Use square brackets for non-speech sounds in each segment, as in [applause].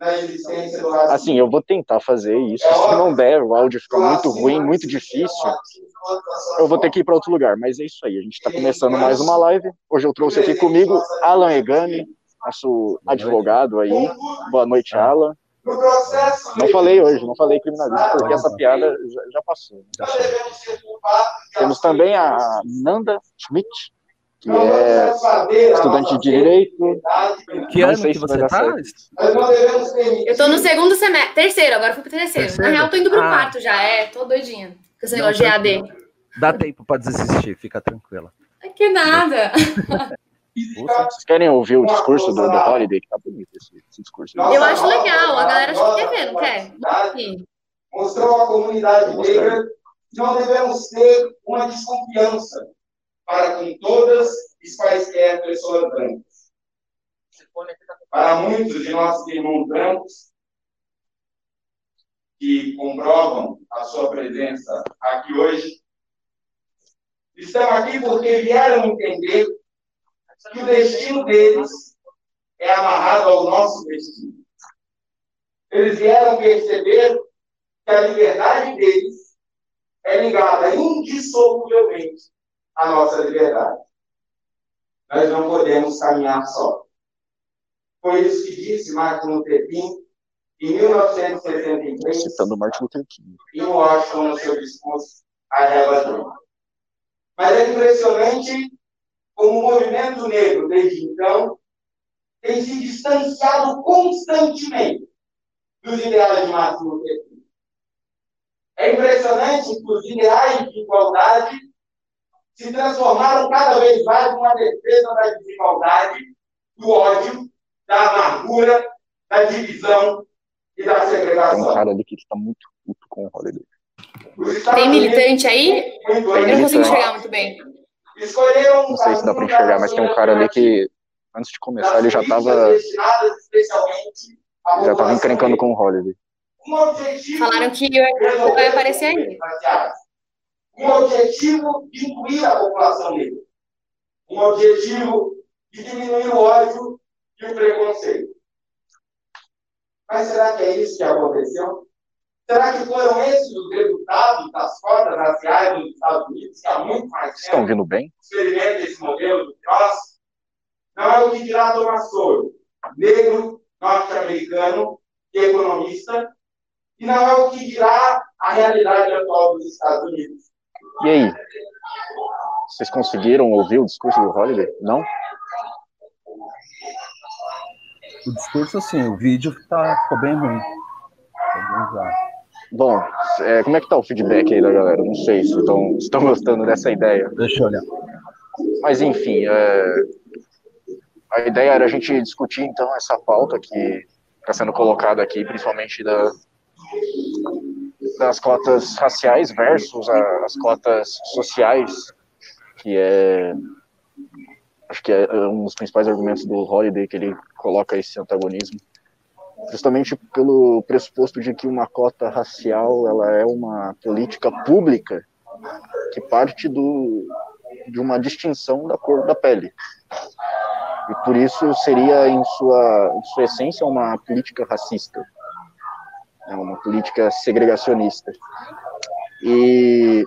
na existência do racismo. Assim, eu vou tentar fazer isso. Se não der, o áudio fica muito ruim, muito difícil, eu vou ter que ir para outro lugar. Mas é isso aí, a gente está começando mais uma live. Hoje eu trouxe aqui comigo Alan Egami, nosso advogado aí. Boa noite, Alan. Não falei hoje, não falei criminalista, porque essa piada já, já passou. Já Temos também a Nanda Schmidt, que é estudante de direito. Que ano que você está? Eu estou no segundo semestre, terceiro, agora fui pro terceiro. terceiro? Na real, tô indo pro ah. quarto já, é, tô doidinha com esse negócio de AD. Dá tempo para desistir, fica tranquila. Que nada. Vocês querem ouvir o discurso do, do Holiday? Que tá bonito esse, esse discurso. Eu acho legal, a galera acha que quer ver, não quer? Mostrou à comunidade negra que não devemos ter uma desconfiança para com todas e quaisquer pessoas brancas. Para muitos de nossos irmãos brancos, que comprovam a sua presença aqui hoje, estão aqui porque vieram entender que o destino deles é amarrado ao nosso destino. Eles vieram perceber que a liberdade deles é ligada indissoluvelmente à nossa liberdade. Nós não podemos caminhar só. Foi isso que disse Martin Luther King em 1963, citando Martin Luther King. em Washington, no seu discurso à Eva Mas é impressionante como o movimento negro, desde então, tem se distanciado constantemente dos ideais de Martin Luther King. É impressionante que os ideais de igualdade se transformaram cada vez mais numa defesa da desigualdade, do ódio, da amargura, da divisão e da segregação. Tem um cara ali que está muito puto com o Holiday. Tem militante aí? Eu não consigo enxergar muito bem. Não sei se dá para enxergar, mas tem um cara ali que, antes de começar, ele já estava já estava encrencando com o Holiday. Falaram que vai aparecer aí. Um objetivo de incluir a população negra. Um objetivo de diminuir o ódio e o preconceito. Mas será que é isso que aconteceu? Será que foram esses os resultados das cotas raciais nos Estados Unidos, que há muito mais tempo Estão vindo bem? experimenta esse modelo do que nós? Não é o que dirá Thomas Sowell, negro, norte-americano, economista, e não é o que dirá a realidade atual dos Estados Unidos. E aí? Vocês conseguiram ouvir o discurso do Holiday? Não? O discurso, sim, o vídeo tá, ficou bem ruim. Bom, é, como é que tá o feedback aí da galera? Não sei se estão, estão [laughs] gostando dessa ideia. Deixa eu olhar. Mas enfim, é, a ideia era a gente discutir então essa pauta que está sendo colocada aqui, principalmente da, das cotas raciais versus a, as cotas sociais, que é acho que é um dos principais argumentos do Holiday que ele coloca esse antagonismo justamente pelo pressuposto de que uma cota racial ela é uma política pública que parte do, de uma distinção da cor da pele. E por isso seria, em sua, em sua essência, uma política racista, né, uma política segregacionista. E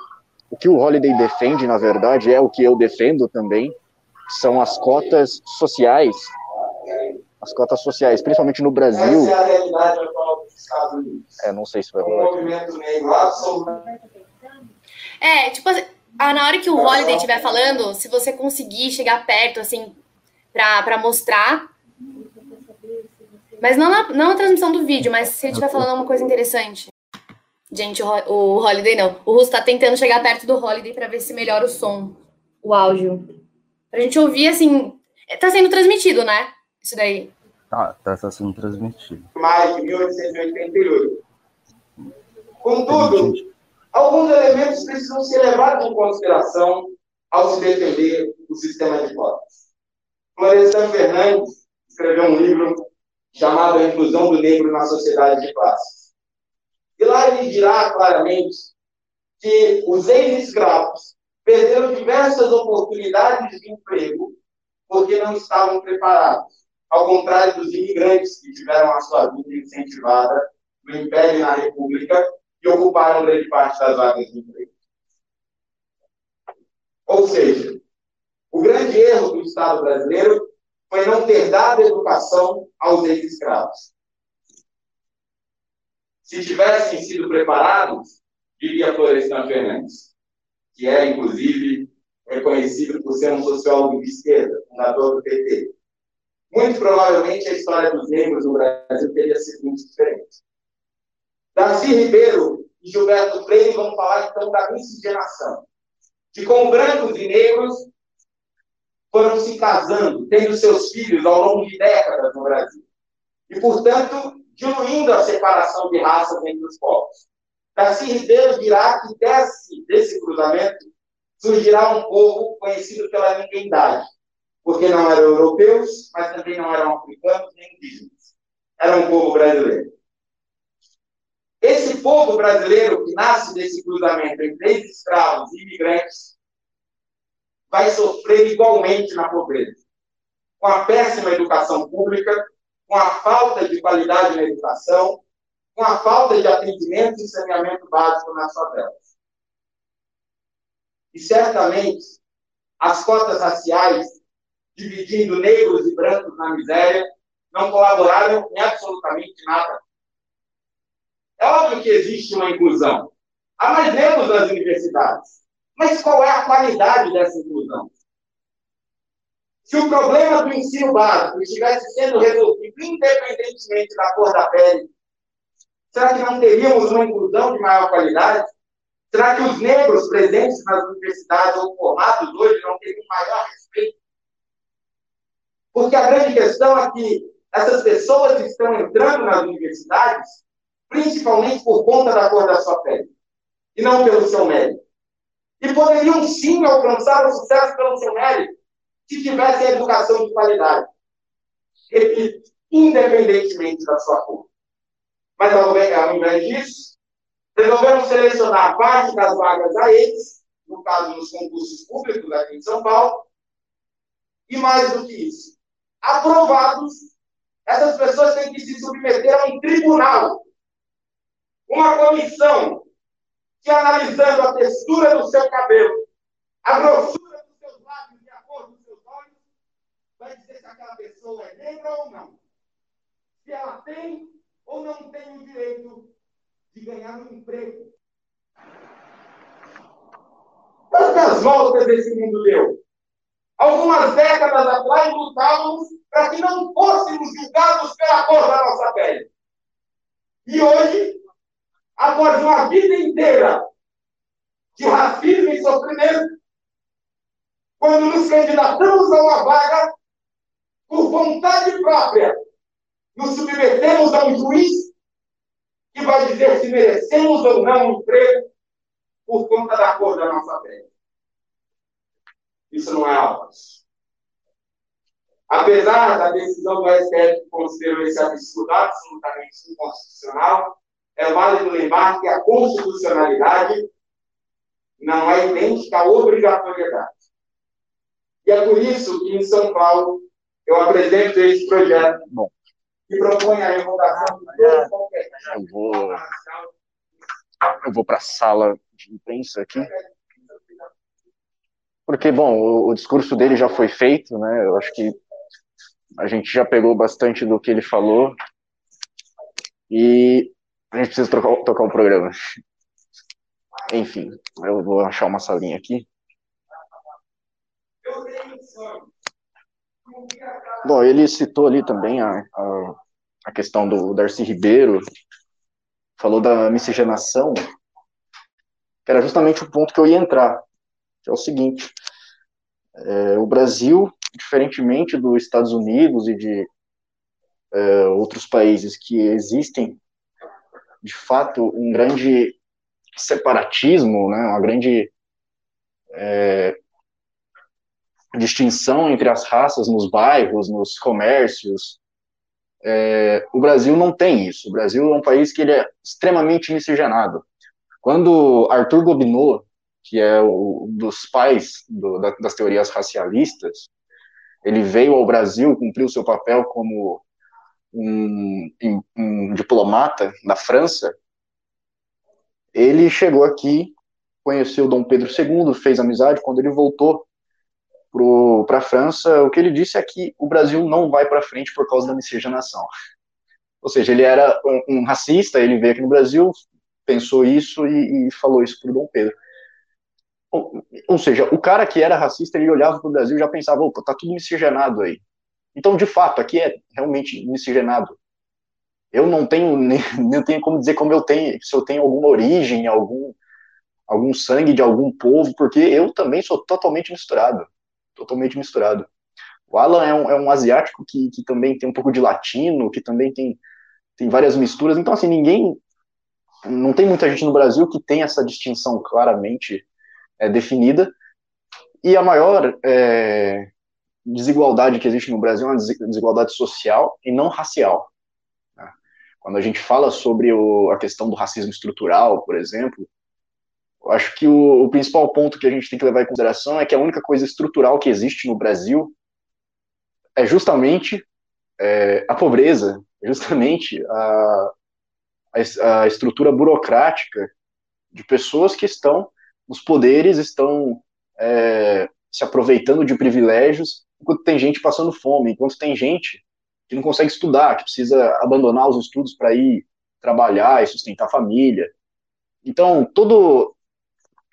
o que o Holiday defende, na verdade, é o que eu defendo também, são as cotas sociais as cotas sociais, principalmente no Brasil. Essa é a realidade atual dos Estados Unidos. É, não sei se vai rolar. O movimento negro absolutamente. É, tipo, ah, na hora que o Holiday estiver falando, se você conseguir chegar perto, assim, pra mostrar. Mas não na, não na transmissão do vídeo, mas se ele estiver falando uma coisa interessante. Gente, o, o Holiday não. O Russo tá tentando chegar perto do Holiday para ver se melhora o som, o áudio. Pra gente ouvir, assim. Tá sendo transmitido, né? Isso daí. Tá, tá, tá sendo transmitido. Mais de 1888. Contudo, alguns elementos precisam ser levados em consideração ao se defender o sistema de cotas. Florestan Fernandes escreveu um livro chamado A Inclusão do Negro na Sociedade de Classes. E lá ele dirá claramente que os ex-escravos perderam diversas oportunidades de emprego porque não estavam preparados ao contrário dos imigrantes que tiveram a sua vida incentivada no Império e na República e ocuparam grande parte das vagas de emprego. Ou seja, o grande erro do Estado brasileiro foi não ter dado educação aos ex-escravos. Se tivessem sido preparados, diria Florestan Fernandes, que é, inclusive, reconhecido por ser um sociólogo de esquerda, fundador do PT. Muito provavelmente a história dos negros no Brasil teria sido muito diferente. Darcy Ribeiro e Gilberto Freire vão falar então da miscigenação, de como brancos e negros foram se casando, tendo seus filhos ao longo de décadas no Brasil. E, portanto, diluindo a separação de raças entre os povos. Darcy Ribeiro dirá que desse, desse cruzamento surgirá um povo conhecido pela ninguémidade, porque não eram europeus, mas também não eram africanos nem indígenas. Era um povo brasileiro. Esse povo brasileiro que nasce desse cruzamento entre escravos e imigrantes vai sofrer igualmente na pobreza, com a péssima educação pública, com a falta de qualidade na educação, com a falta de atendimento e saneamento básico nas favelas. E certamente as cotas raciais, dividindo negros e brancos na miséria, não colaboraram em absolutamente nada. É óbvio que existe uma inclusão. Há mais negros nas universidades. Mas qual é a qualidade dessa inclusão? Se o problema do ensino básico estivesse sendo resolvido independentemente da cor da pele, será que não teríamos uma inclusão de maior qualidade? Será que os negros presentes nas universidades ou formados hoje não teriam maior respeito? Porque a grande questão é que essas pessoas estão entrando nas universidades, principalmente por conta da cor da sua pele, e não pelo seu mérito. E poderiam sim alcançar o sucesso pelo seu mérito, se tivessem educação de qualidade. Repito, independentemente da sua cor. Mas ao invés disso, Resolvemos selecionar parte das vagas a eles, no caso nos concursos públicos aqui em São Paulo, e mais do que isso, aprovados, essas pessoas têm que se submeter a um tribunal, uma comissão que, analisando a textura do seu cabelo, a grossura dos seus lábios e a cor dos seus olhos, vai dizer se aquela pessoa é negra ou não. Se ela tem ou não tem o direito de ganhar um emprego. Quantas voltas esse mundo deu? Algumas décadas atrás lutávamos para que não fôssemos julgados pela cor da nossa pele. E hoje, após uma vida inteira de racismo e sofrimento, quando nos candidatamos a uma vaga, por vontade própria, nos submetemos a um juiz que vai dizer se merecemos ou não um emprego por conta da cor da nossa pele. Isso não é algo. Apesar da decisão do STF que considerou esse absurdo absolutamente inconstitucional, é válido lembrar que a constitucionalidade não é idêntica à obrigatoriedade. E é por isso que em São Paulo eu apresento esse projeto. Bom que propõe a revogação de todo qualquer Eu vou, eu vou para a sala de imprensa aqui. Porque, bom, o, o, discurso dele já foi feito, né? Eu acho que a gente já pegou bastante do que ele falou. E a gente precisa trocar, tocar o programa. Enfim, eu vou achar uma salinha aqui. Bom, ele citou ali também a, a, a questão do Darcy Ribeiro, falou da miscigenação, que era justamente o ponto que eu ia entrar, que é o seguinte, é, o Brasil, diferentemente dos Estados Unidos e de é, outros países que existem, de fato, um grande separatismo, né, uma grande é, distinção entre as raças nos bairros, nos comércios, é, o Brasil não tem isso. O Brasil é um país que ele é extremamente miscigenado. Quando Arthur Gobineau, que é um dos pais do, da, das teorias racialistas, ele veio ao Brasil, cumpriu seu papel como um, um, um diplomata da França, ele chegou aqui, conheceu Dom Pedro II, fez amizade. Quando ele voltou para a França, o que ele disse é que o Brasil não vai para frente por causa da miscigenação. Ou seja, ele era um, um, racista, ele veio aqui no Brasil, pensou isso e, e falou isso para Dom Pedro. Ou, ou, seja, o cara que era racista, ele olhava para o Brasil e já pensava, opa, tá tudo miscigenado aí. Então, de fato, aqui é realmente miscigenado. Eu não tenho [laughs] nem, tenho como dizer como eu tenho, se eu tenho alguma origem, algum algum sangue de algum povo, porque eu também sou totalmente misturado, totalmente misturado. O Alan é um, é um asiático que, que também tem um pouco de latino, que também tem, tem várias misturas, então assim, ninguém, não tem muita gente no Brasil que tem essa distinção claramente é, definida, e a maior é, desigualdade que existe no Brasil é uma desigualdade social e não racial. Né? Quando a gente fala sobre o, a questão do racismo estrutural, por exemplo, eu acho que o, o, principal ponto que a gente tem que levar em consideração é que a única coisa estrutural que existe no Brasil é justamente é, a pobreza, é justamente a, a, a estrutura burocrática de pessoas que estão nos poderes, estão é, se aproveitando de privilégios, enquanto tem gente passando fome, enquanto tem gente que não consegue estudar, que precisa abandonar os estudos para ir trabalhar e sustentar a família. Então, todo,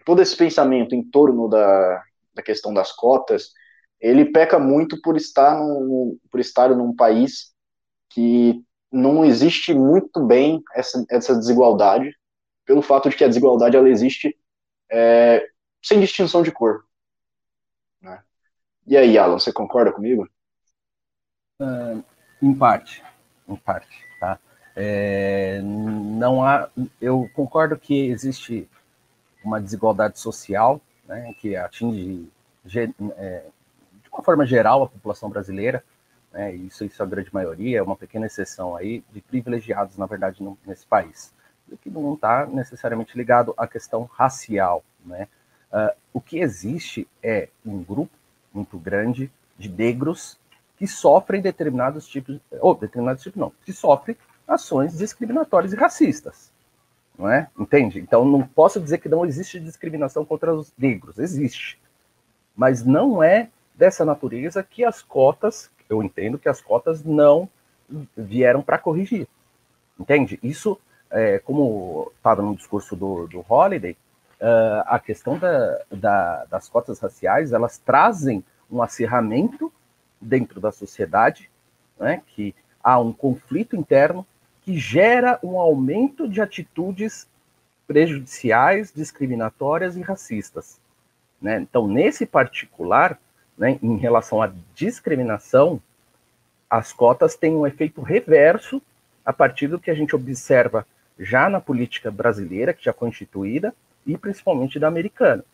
todo esse pensamento em torno da, da questão das cotas, ele peca muito por estar, num, por estar num país que não existe muito bem essa, essa desigualdade, pelo fato de que a desigualdade ela existe é, sem distinção de cor. E aí, Alan, você concorda comigo? Uh, em parte, em parte, tá? É, não há, eu concordo que existe uma desigualdade social, né, que atinge é, de uma forma geral a população brasileira, né, isso, isso é a grande maioria, é uma pequena exceção aí de privilegiados, na verdade, no, nesse país, que não está necessariamente ligado à questão racial. Né? Uh, o que existe é um grupo muito grande de negros que sofrem determinados tipos, ou determinados tipos não, que sofrem ações discriminatórias e racistas não é? Entende? Então não posso dizer que não existe discriminação contra os negros, existe. Mas não é dessa natureza que as cotas, eu entendo que as cotas não vieram para corrigir. Entende? Isso, é, como estava no discurso do, do Holiday, uh, a questão da, da, das cotas raciais, elas trazem um acirramento dentro da sociedade, né, que há um conflito interno que gera um aumento de atitudes prejudiciais, discriminatórias e racistas. Né? Então, nesse particular, né, em relação à discriminação, as cotas têm um efeito reverso a partir do que a gente observa já na política brasileira, que já constituída, e principalmente da americana.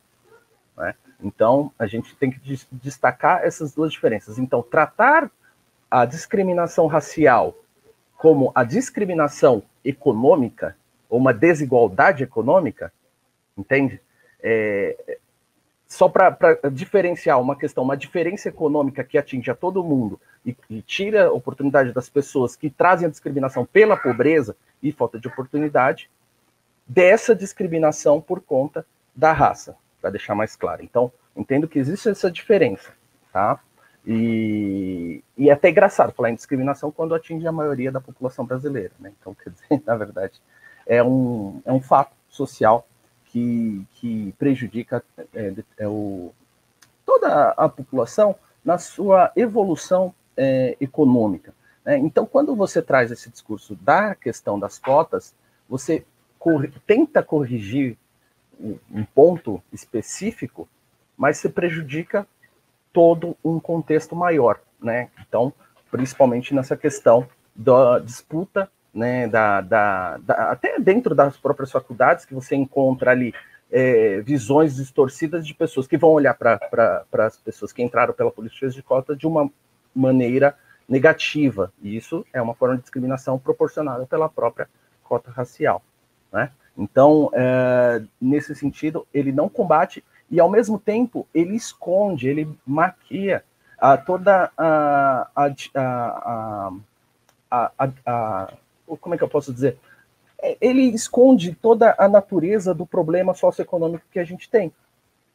Né? Então, a gente tem que destacar essas duas diferenças. Então, tratar a discriminação racial como a discriminação econômica ou uma desigualdade econômica, entende? É, só para diferenciar uma questão, uma diferença econômica que atinge a todo mundo e, e, tira a oportunidade das pessoas que trazem a discriminação pela pobreza e falta de oportunidade, dessa discriminação por conta da raça, para deixar mais claro. Então, entendo que existe essa diferença, tá? E, e é até engraçado falar em discriminação quando atinge a maioria da população brasileira, né? Então, quer dizer, [laughs] na verdade, é um, é um fato social que, que prejudica é, é o, toda a população na sua evolução é, econômica. Né? Então, quando você traz esse discurso da questão das cotas, você cor tenta corrigir um ponto específico, mas se prejudica todo um contexto maior, né? Então, principalmente nessa questão da disputa, né, da, da, da até dentro das próprias faculdades, que você encontra ali é, visões distorcidas de pessoas que vão olhar para as pessoas que entraram pela política de cota de uma maneira negativa. E isso é uma forma de discriminação proporcionada pela própria cota racial. Né? Então, é, nesse sentido, ele não combate e ao mesmo tempo ele esconde, ele maquia a toda a, a, a, como é que eu posso dizer? É, ele esconde toda a natureza do problema socioeconômico que a gente tem,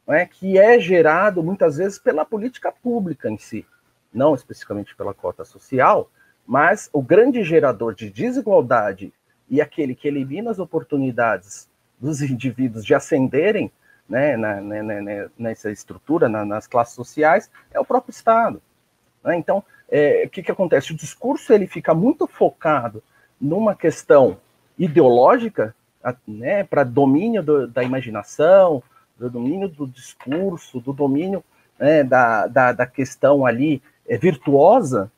é? que é gerado muitas vezes pela política pública em si, não especificamente pela cota social, mas o grande gerador de desigualdade e aquele que elimina as oportunidades dos indivíduos de ascenderem né, na, na, na, nessa estrutura, nas classes sociais, é o próprio Estado. Né? Então, é, o que, que acontece? O discurso ele fica muito focado numa questão ideológica, né, para domínio do, da imaginação, do domínio do discurso, do domínio né, da, da, da, questão ali é, virtuosa,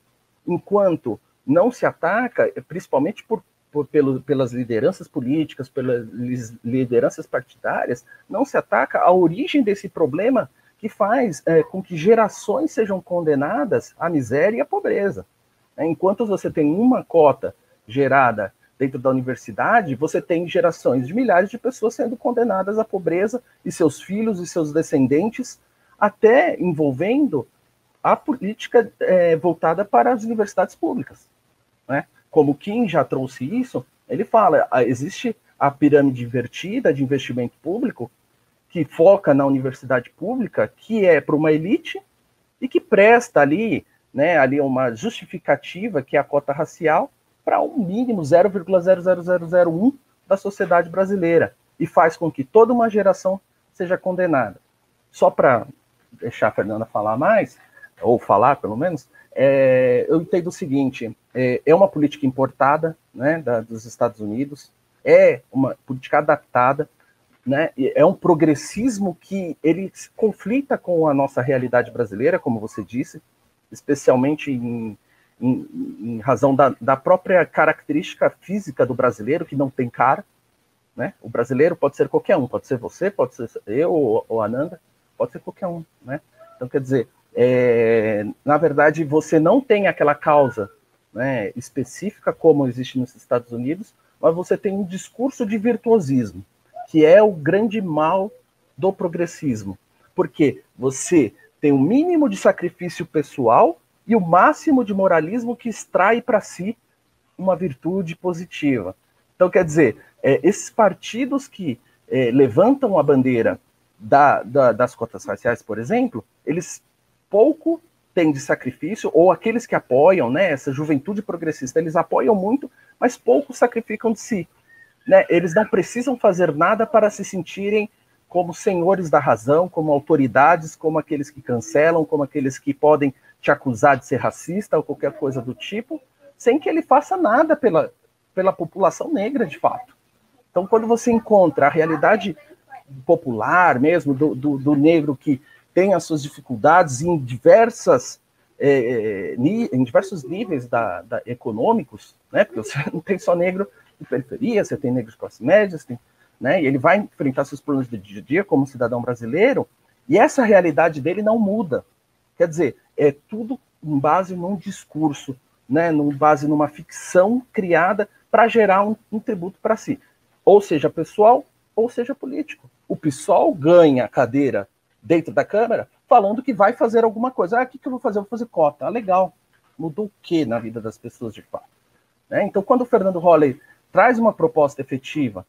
enquanto não se ataca, principalmente por por, pelo, pelas lideranças políticas, pelas lideranças partidárias, não se ataca a origem desse problema que faz é, com que gerações sejam condenadas à miséria e à pobreza. É, enquanto você tem uma cota gerada dentro da universidade, você tem gerações de milhares de pessoas sendo condenadas à pobreza e seus filhos e seus descendentes, até envolvendo a política é, voltada para as universidades públicas. Né? Como Kim já trouxe isso, ele fala, ah, existe a pirâmide invertida de investimento público que foca na universidade pública, que é para uma elite e que presta ali, né, ali uma justificativa que é a cota racial para um mínimo 0,00001 da sociedade brasileira e faz com que toda uma geração seja condenada. Só para deixar a Fernanda falar mais, ou falar pelo menos, é, eu entendo o seguinte: é, é uma política importada né, da, dos Estados Unidos, é uma política adaptada, né, é um progressismo que ele conflita com a nossa realidade brasileira, como você disse, especialmente em, em, em razão da, da, própria característica física do brasileiro, que não tem cara. Né? O brasileiro pode ser qualquer um, pode ser você, pode ser eu ou, ou Ananda, pode ser qualquer um. Né? Então, quer dizer, é, na verdade, você não tem aquela causa né, específica como existe nos Estados Unidos, mas você tem um discurso de virtuosismo, que é o grande mal do progressismo, porque você tem o um mínimo de sacrifício pessoal e o máximo de moralismo que extrai para si uma virtude positiva. Então, quer dizer, é, esses partidos que é, levantam a bandeira da, da, das cotas raciais, por exemplo, eles pouco tem de sacrifício, ou aqueles que apoiam, né, essa juventude progressista, eles apoiam muito, mas pouco sacrificam de si. Né? Eles não precisam fazer nada para se sentirem como senhores da razão, como autoridades, como aqueles que cancelam, como aqueles que podem te acusar de ser racista ou qualquer coisa do tipo, sem que ele faça nada pela, pela população negra, de fato. Então, quando você encontra a realidade popular mesmo, do, do, do negro que tem as suas dificuldades em diversas é, é em diversos níveis da, da, econômicos, né? Porque você [laughs] não tem só negro de periferia, você tem negro de classe média, tem, né? E ele vai enfrentar seus problemas do dia a dia como cidadão brasileiro, e essa realidade dele não muda. Quer dizer, é tudo em base num discurso, né? Num base numa ficção criada para gerar um, um tributo para si, ou seja pessoal, ou seja político. O PSOL ganha a cadeira dentro da Câmara falando que vai fazer alguma coisa. Ah, o que, que eu vou fazer? Eu vou fazer cota. Ah, legal. Mudou o que na vida das pessoas de fato? Né? Então, quando o Fernando Holly traz uma proposta efetiva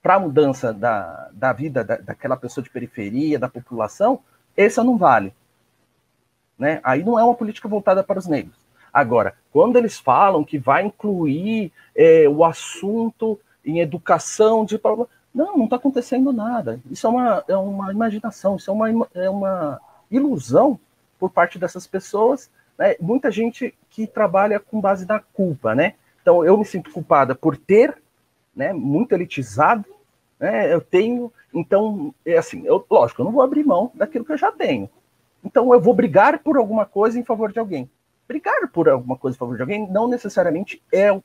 para a mudança da, da vida da, daquela pessoa de periferia, da população, essa não vale. Né? Aí não é uma política voltada para os negros. Agora, quando eles falam que vai incluir é, o assunto em educação de não, não está acontecendo nada. Isso é uma, é uma imaginação, isso é uma, é uma ilusão por parte dessas pessoas. Né? Muita gente que trabalha com base na culpa, né? Então, eu me sinto culpada por ter, né, muito elitizado, né? Eu tenho, então, é assim, eu, lógico, eu não vou abrir mão daquilo que eu já tenho. Então, eu vou brigar por alguma coisa em favor de alguém. Brigar por alguma coisa em favor de alguém não necessariamente é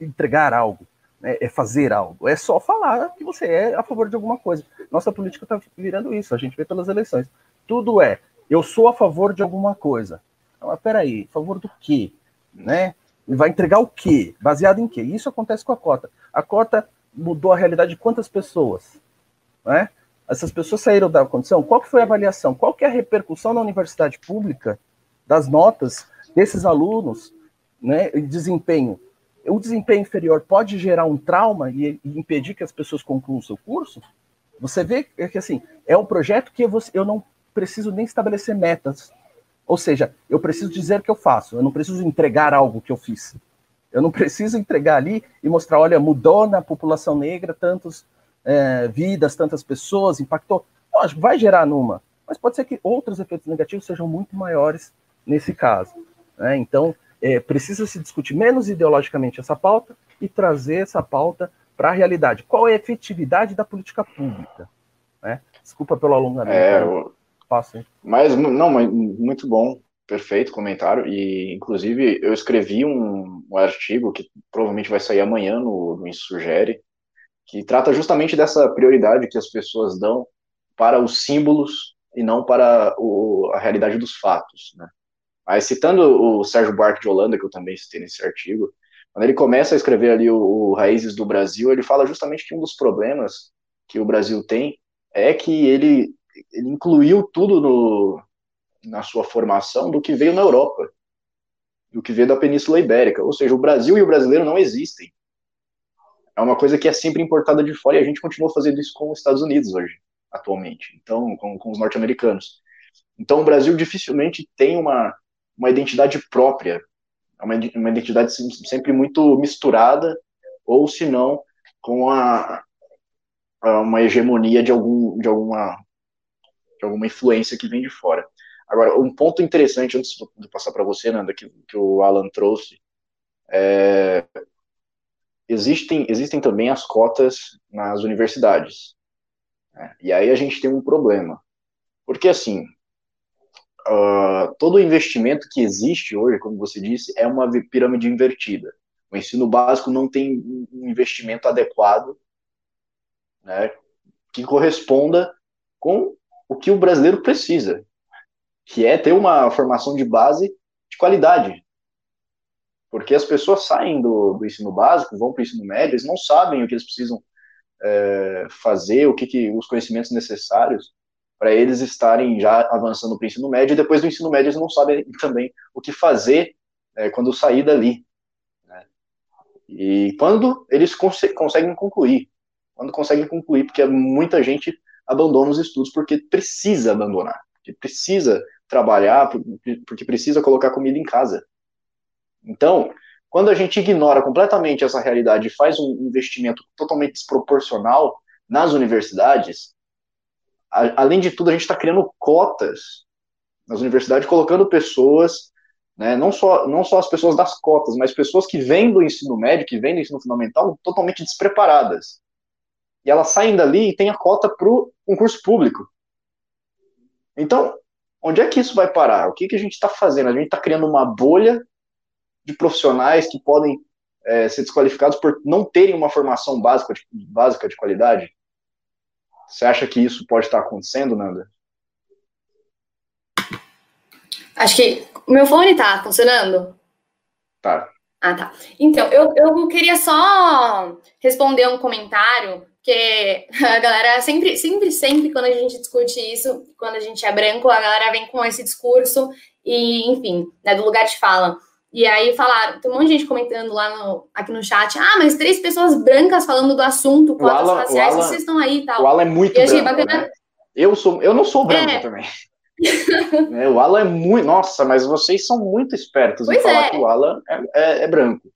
entregar algo é, é fazer algo, é só falar que você é a favor de alguma coisa. Nossa política está virando isso, a gente vê pelas eleições. Tudo é, eu sou a favor de alguma coisa. Mas peraí, a favor do quê? Né? E vai entregar o quê? Baseado em quê? Isso acontece com a cota. A cota mudou a realidade de quantas pessoas? Né? Essas pessoas saíram da condição. Qual que foi a avaliação? Qual que é a repercussão na universidade pública das notas desses alunos, né, desempenho? O desempenho inferior pode gerar um trauma e, e impedir que as pessoas concluam o seu curso? Você vê que assim é um projeto que eu, não preciso nem estabelecer metas. Ou seja, eu preciso dizer que eu faço, eu não preciso entregar algo que eu fiz. Eu não preciso entregar ali e mostrar, olha, mudou na população negra tantas é, vidas, tantas pessoas, impactou. Lógico, vai gerar numa, mas pode ser que outros efeitos negativos sejam muito maiores nesse caso. Né? Então, é, precisa se discutir menos ideologicamente essa pauta e trazer essa pauta para a realidade. Qual é a efetividade da política pública? Né? Desculpa pelo alongamento. É, eu... Passo, mas, não, mas muito bom, perfeito comentário. E, inclusive, eu escrevi um, um artigo que provavelmente vai sair amanhã no, no Insugere, que trata justamente dessa prioridade que as pessoas dão para os símbolos e não para o, a realidade dos fatos. Né? Mas citando o Sérgio Buarque de Holanda, que eu também citei nesse artigo, quando ele começa a escrever ali o, o Raízes do Brasil, ele fala justamente que um dos problemas que o Brasil tem é que ele, ele incluiu tudo no, na sua formação do que veio na Europa, do que veio da Península Ibérica. Ou seja, o Brasil e o brasileiro não existem. É uma coisa que é sempre importada de fora e a gente continua fazendo isso com os Estados Unidos hoje, atualmente. Então, com, com os norte-americanos. Então, o Brasil dificilmente tem uma, uma identidade própria uma, uma identidade sempre muito misturada, ou se não, com a, a, uma hegemonia de, algum, de, alguma, de alguma influência que vem de fora. Agora, um ponto interessante, antes de passar para você, Nanda, que, que o Alan trouxe, é, existem, existem também as cotas nas universidades. Né? E aí a gente tem um problema. Porque, assim, uh, todo o investimento que existe hoje, como você disse, é uma pirâmide invertida. O ensino básico não tem um investimento adequado né, que corresponda com o que o brasileiro precisa, que é ter uma formação de base de qualidade. Porque as pessoas saem do, do ensino básico, vão para o ensino médio, eles não sabem o que eles precisam é, fazer, o que, que os conhecimentos necessários para eles estarem já avançando para o ensino médio, e depois do ensino médio eles não sabem também o que fazer é, quando sair dali. Né? E quando eles cons conseguem concluir, quando conseguem concluir, porque muita gente abandona os estudos porque precisa abandonar, porque precisa trabalhar, porque precisa colocar comida em casa. Então, quando a gente ignora completamente essa realidade e faz um investimento totalmente desproporcional nas universidades, além de tudo, a gente está criando cotas nas universidades, colocando pessoas, né, não, só, não só as pessoas das cotas, mas pessoas que vêm do ensino médio, que vêm do ensino fundamental, totalmente despreparadas. E elas saem dali e têm a cota para o concurso público. Então, onde é que isso vai parar? O que, que a gente está fazendo? A gente está criando uma bolha de profissionais que podem é, ser desqualificados por não terem uma formação básica de, básica de qualidade. Você acha que isso pode estar acontecendo, Nanda? Acho que o meu fone tá funcionando. Tá. Ah, tá. Então, eu, eu queria só responder um comentário, que [laughs] a galera sempre, sempre, sempre, quando a gente discute isso, quando a gente é branco, a galera vem com esse discurso e, enfim, né, do lugar de fala. E aí falaram, tem um monte de gente comentando lá no, aqui no chat, ah, mas três pessoas brancas falando do assunto, cotas Alan, raciais, Alan, vocês estão aí e tal. O Alan é muito e branco, né? Eu, sou, eu não sou branco é. também. [laughs] é, o Alan é muito. Nossa, mas vocês são muito espertos pois em falar é. que o Alan é, é, é branco.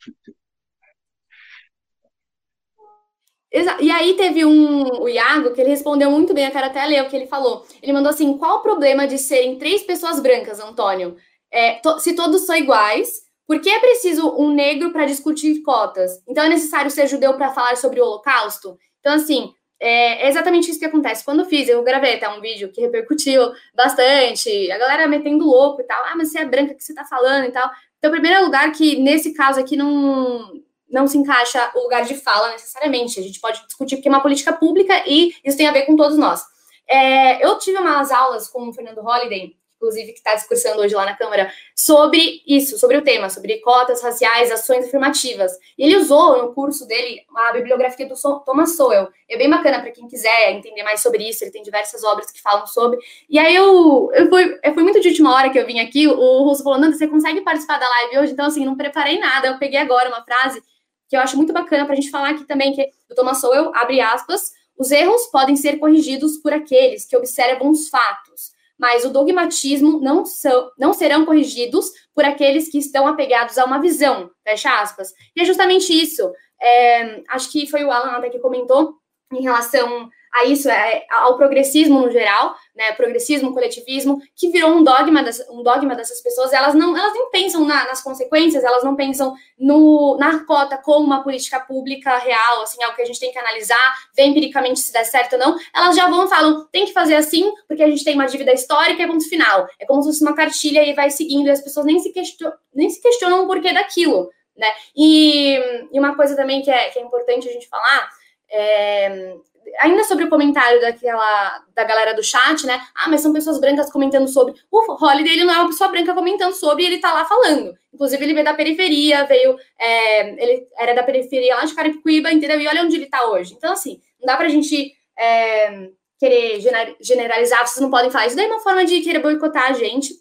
E aí teve um, o Iago, que ele respondeu muito bem, eu quero até ler o que ele falou. Ele mandou assim, qual o problema de serem três pessoas brancas, Antônio? É, to, se todos são iguais, por que é preciso um negro para discutir cotas? Então é necessário ser judeu para falar sobre o Holocausto? Então, assim, é exatamente isso que acontece. Quando eu fiz, eu gravei até um vídeo que repercutiu bastante, a galera metendo louco e tal. Ah, mas você é branca, o que você está falando e tal. Então, primeiro lugar, que nesse caso aqui não, não se encaixa o lugar de fala necessariamente. A gente pode discutir porque é uma política pública e isso tem a ver com todos nós. É, eu tive umas aulas com o Fernando Holliday, inclusive, que está discursando hoje lá na Câmara, sobre isso, sobre o tema, sobre cotas raciais, ações afirmativas. E ele usou no curso dele a bibliografia do Thomas Sowell. É bem bacana para quem quiser entender mais sobre isso, ele tem diversas obras que falam sobre. E aí eu, eu, fui, eu fui muito de última hora que eu vim aqui, o Russo falou, Nanda, você consegue participar da live hoje? Então, assim, não preparei nada, eu peguei agora uma frase que eu acho muito bacana para a gente falar aqui também, que o Thomas Sowell, abre aspas, os erros podem ser corrigidos por aqueles que observam os fatos, mas o dogmatismo não, são, não serão corrigidos por aqueles que estão apegados a uma visão, fecha aspas. E é justamente isso. É, acho que foi o Alan até que comentou em relação a isso, é, ao progressismo no geral, né, progressismo, coletivismo, que virou um dogma, das, um dogma dessas pessoas, elas não, elas nem pensam na, nas consequências, elas não pensam no, na cota como uma política pública real, assim, algo que a gente tem que analisar, ver empiricamente se dá certo ou não, elas já vão falam, tem que fazer assim, porque a gente tem uma dívida histórica, é ponto final, é como se fosse uma cartilha e vai seguindo, e as pessoas nem se, question, nem se questionam o porquê daquilo, né, e, e uma coisa também que é, que é importante a gente falar, é, ainda sobre o comentário daquela da galera do chat, né? Ah, mas são pessoas brancas comentando sobre. O Holiday ele não é uma pessoa branca comentando sobre, ele tá lá falando. Inclusive, ele veio da periferia, veio. É, ele era da periferia lá de Carapicuíba, entendeu? E olha onde ele tá hoje. Então, assim, não dá pra gente é, querer generalizar, vocês não podem falar. Isso daí é uma forma de querer boicotar a gente.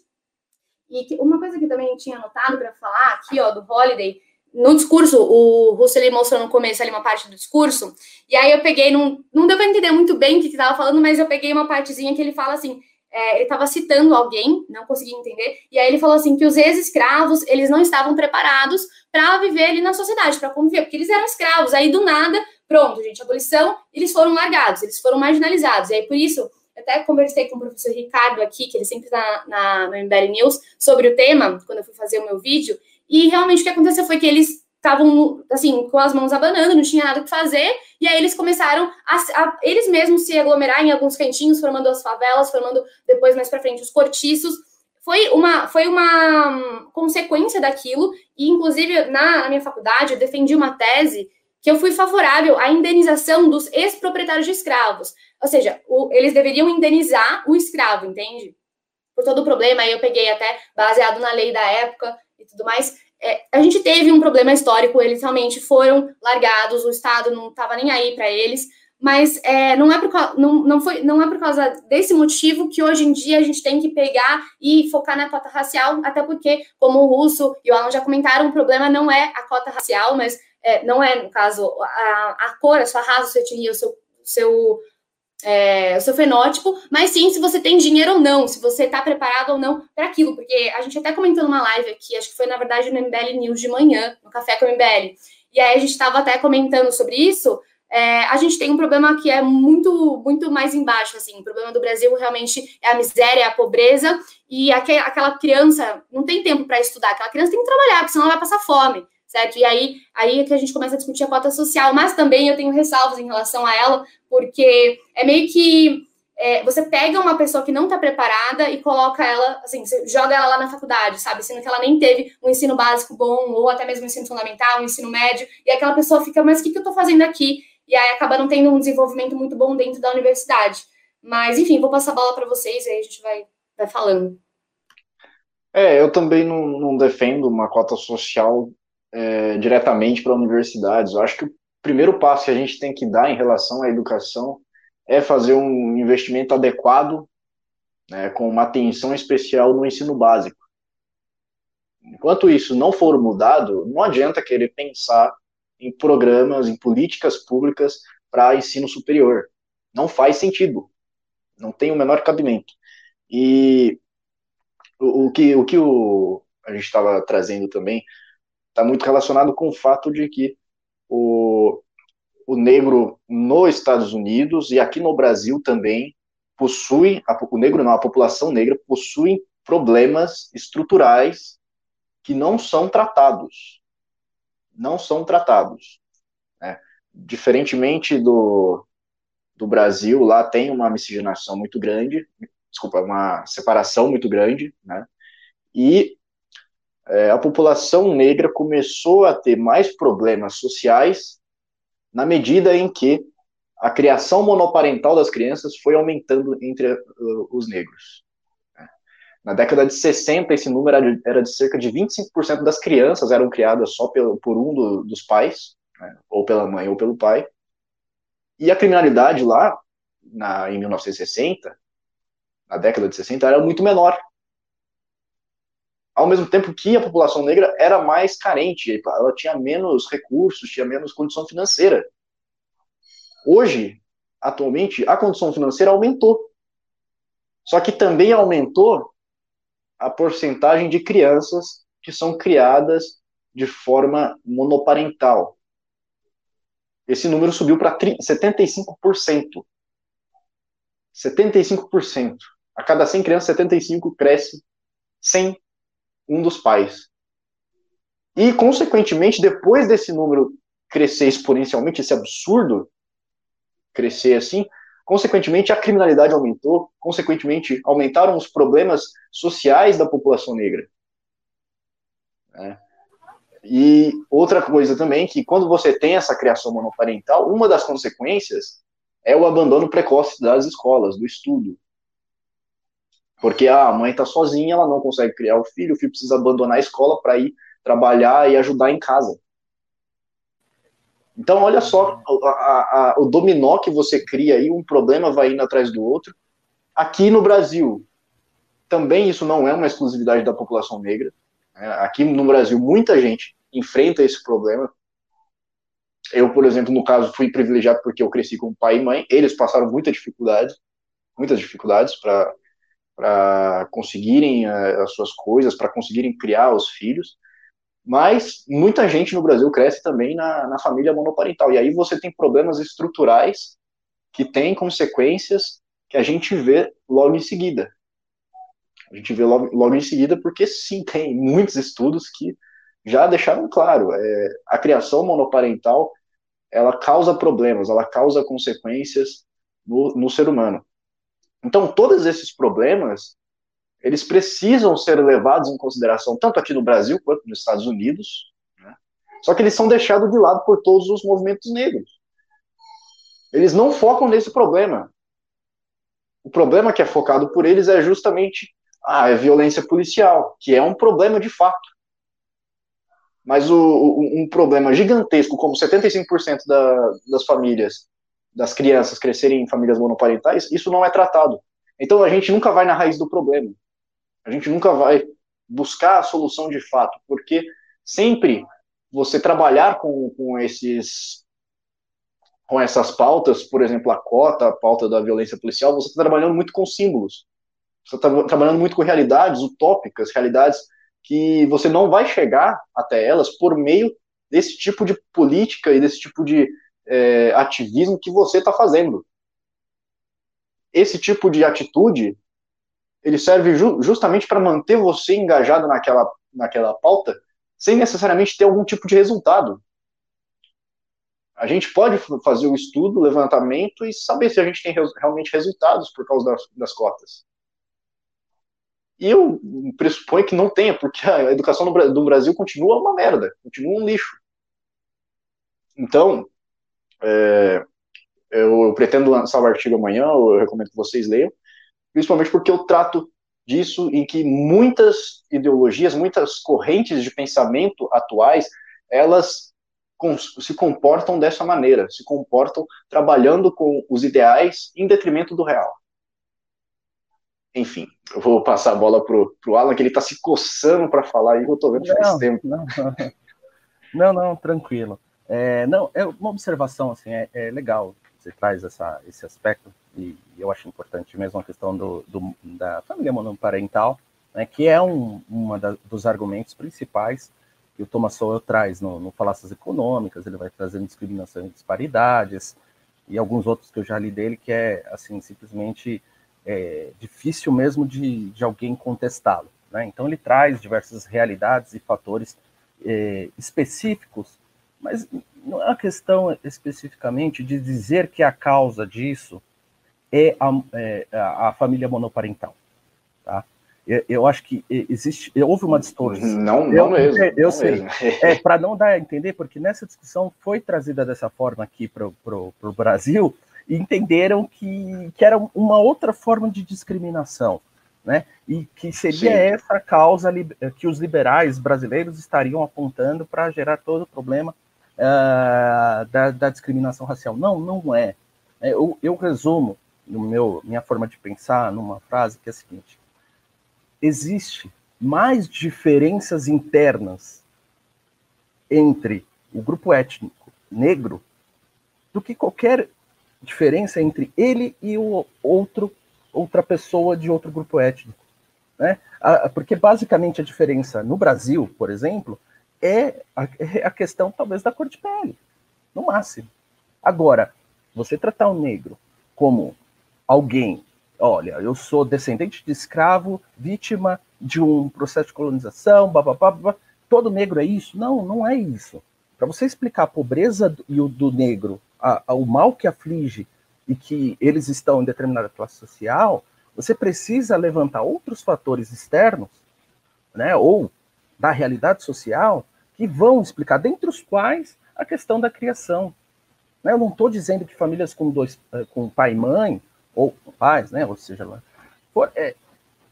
E uma coisa que também tinha anotado para falar aqui, ó, do Holiday no discurso, o Russell mostrou no começo ali uma parte do discurso, e aí eu peguei, não, não deu para entender muito bem o que estava falando, mas eu peguei uma partezinha que ele fala assim, é, ele estava citando alguém, não consegui entender, e aí ele falou assim, que os ex-escravos, eles não estavam preparados para viver ali na sociedade, para conviver, porque eles eram escravos, aí do nada, pronto, gente, abolição, eles foram largados, eles foram marginalizados, e aí por isso, eu até conversei com o professor Ricardo aqui, que ele sempre está na, na, no MBL News, sobre o tema, quando eu fui fazer o meu vídeo, e realmente o que aconteceu foi que eles estavam, assim, com as mãos abanando, não tinha nada que fazer, e aí eles começaram a, a, eles mesmos se aglomerar em alguns cantinhos, formando as favelas, formando depois mais para frente os cortiços. Foi uma, foi uma consequência daquilo, e inclusive na, na minha faculdade eu defendi uma tese que eu fui favorável à indenização dos ex-proprietários de escravos. Ou seja, o, eles deveriam indenizar o escravo, entende? Por todo o problema, aí eu peguei até baseado na lei da época, e tudo mais. É, a gente teve um problema histórico, eles realmente foram largados, o Estado não estava nem aí para eles, mas é, não, é por, não, não, foi, não é por causa desse motivo que hoje em dia a gente tem que pegar e focar na cota racial, até porque, como o Russo e o Alan já comentaram, o problema não é a cota racial, mas é, não é, no caso, a, a cor, a sua raça, a sua etnia, o seu, seu é, o seu fenótipo, mas sim se você tem dinheiro ou não, se você está preparado ou não para aquilo, porque a gente até comentou numa live aqui, acho que foi na verdade no MBL News de manhã, no Café com o MBL, e aí a gente estava até comentando sobre isso, é, a gente tem um problema que é muito, muito mais embaixo, assim, o problema do Brasil realmente é a miséria, é a pobreza, e aquela criança não tem tempo para estudar, aquela criança tem que trabalhar, porque senão ela vai passar fome certo? E aí, aí é que a gente começa a discutir a cota social, mas também eu tenho ressalvas em relação a ela, porque é meio que é, você pega uma pessoa que não está preparada e coloca ela, assim, você joga ela lá na faculdade, sabe? Sendo que ela nem teve um ensino básico bom, ou até mesmo um ensino fundamental, um ensino médio, e aquela pessoa fica, mas o que, que eu estou fazendo aqui? E aí acaba não tendo um desenvolvimento muito bom dentro da universidade. Mas, enfim, vou passar a bola para vocês e aí a gente vai, vai falando. É, eu também não, não defendo uma cota social é, diretamente para universidades. Eu acho que o primeiro passo que a gente tem que dar em relação à educação é fazer um investimento adequado, né, com uma atenção especial no ensino básico. Enquanto isso não for mudado, não adianta querer pensar em programas, em políticas públicas para ensino superior. Não faz sentido. Não tem o menor cabimento. E o, o que, o que o, a gente estava trazendo também está muito relacionado com o fato de que o, o negro nos Estados Unidos e aqui no Brasil também possui, a, o negro não, a população negra possui problemas estruturais que não são tratados. Não são tratados. Né? Diferentemente do, do Brasil, lá tem uma miscigenação muito grande, desculpa, uma separação muito grande, né? E é, a população negra começou a ter mais problemas sociais na medida em que a criação monoparental das crianças foi aumentando entre uh, os negros. Na década de 60, esse número era de, cerca de 25% das crianças eram criadas só por um do, dos pais, né, ou pela mãe ou pelo pai. E a criminalidade lá, na, em 1960, na década de 60, era muito menor. Ao mesmo tempo que a população negra era mais carente, ela tinha menos recursos, tinha menos condição financeira. Hoje, atualmente, a condição financeira aumentou. Só que também aumentou a porcentagem de crianças que são criadas de forma monoparental. Esse número subiu para 75%. 75%. A cada 100 crianças, 75 cresce sem um dos pais. E, consequentemente, depois desse número crescer exponencialmente, esse absurdo crescer assim, consequentemente a criminalidade aumentou, consequentemente aumentaram os problemas sociais da população negra. Né? E outra coisa também, que quando você tem essa criação monoparental, uma das consequências é o abandono precoce das escolas, do estudo. Porque a mãe está sozinha, ela não consegue criar o filho, o filho precisa abandonar a escola para ir trabalhar e ajudar em casa. Então, olha só a, a, a, o dominó que você cria aí, um problema vai indo atrás do outro. Aqui no Brasil, também isso não é uma exclusividade da população negra. Né? Aqui no Brasil, muita gente enfrenta esse problema. Eu, por exemplo, no caso, fui privilegiado porque eu cresci com pai e mãe. Eles passaram muita dificuldade, muitas dificuldades para conseguirem uh, as suas coisas, para conseguirem criar os filhos. Mas muita gente no Brasil cresce também na, na família monoparental. E aí você tem problemas estruturais que têm consequências que a gente vê logo em seguida. A gente vê logo, logo em seguida porque, sim, [laughs] tem muitos estudos que já deixaram claro, é, a criação monoparental, ela causa problemas, ela causa consequências no, no ser humano. Então, todos esses problemas, eles precisam ser levados em consideração tanto aqui no Brasil quanto nos Estados Unidos, né? só que eles são deixados de lado por todos os movimentos negros. Eles não focam nesse problema. O problema que é focado por eles é justamente a ah, violência policial, que é um problema de fato. Mas o, um problema gigantesco, como 75% da, das famílias, das crianças crescerem em famílias monoparentais, isso não é tratado. Então a gente nunca vai na raiz do problema. A gente nunca vai buscar a solução de fato, porque sempre você trabalhar com, com esses com essas pautas, por exemplo, a cota, a pauta da violência policial, você está trabalhando muito com símbolos. Você está trabalhando muito com realidades utópicas, realidades que você não vai chegar até elas por meio desse tipo de política e desse tipo de é, ativismo que você está fazendo. Esse tipo de atitude ele serve ju justamente para manter você engajado naquela, naquela pauta, sem necessariamente ter algum tipo de resultado. A gente pode fazer o estudo, o levantamento e saber se a gente tem realmente resultados por causa das, das cotas. E eu pressuponho que não tenha, porque a educação do Brasil continua uma merda, continua um lixo. Então, é, eu, eu, pretendo lançar o artigo amanhã, eu recomendo que vocês leiam, principalmente porque eu trato disso em que muitas ideologias, muitas correntes de pensamento atuais, elas se comportam dessa maneira, se comportam trabalhando com os ideais em detrimento do real. Enfim, eu vou passar a bola pro, pro Alan, que ele está se coçando para falar e eu estou vendo não, faz tempo. Não, [laughs] não, não tranquilo. É, não, é uma observação assim, é, é legal você traz essa, esse aspecto, e eu acho importante mesmo a questão do, do da família monoparental, né, que é um uma dos argumentos principais que o Thomas Sowell traz no, no Falácias Econômicas, ele vai trazendo discriminação e disparidades, e alguns outros que eu já li dele, que é, assim, simplesmente é, difícil mesmo de, de alguém contestá-lo. Né? Então, ele traz diversas realidades e fatores é, específicos, mas não é uma questão especificamente de dizer que a causa disso é a, é a família monoparental, tá? Eu, eu, acho que existe, houve uma distorção. Não, não eu, mesmo. Eu, eu sei. [laughs] É para não dar a entender, porque nessa discussão foi trazida dessa forma aqui para o Brasil e entenderam que, que era uma outra forma de discriminação. né? E que seria Sim. essa a causa que os liberais brasileiros estariam apontando para gerar todo o problema uh, da, da, discriminação racial. Não, não é. é. Eu, eu resumo no meu minha forma de pensar numa frase que é a seguinte: existe mais diferenças internas entre o grupo étnico negro do que qualquer diferença entre ele e o outro outra pessoa de outro grupo étnico. Né? Porque basicamente a diferença no Brasil, por exemplo, é a, é a questão talvez da cor de pele, no máximo. Agora, você tratar o negro como alguém, olha, eu sou descendente de escravo, vítima de um processo de colonização, blá, todo negro é isso? Não, não é isso. Para você explicar a pobreza do, do negro, a, a, o mal que aflige e que eles estão em determinada classe social, você precisa levantar outros fatores externos, né, ou da realidade social, que vão explicar, dentre os quais a questão da criação. Né, eu não estou dizendo que famílias com dois, eh, com pai e mãe, ou pais, né, ou seja, for, é,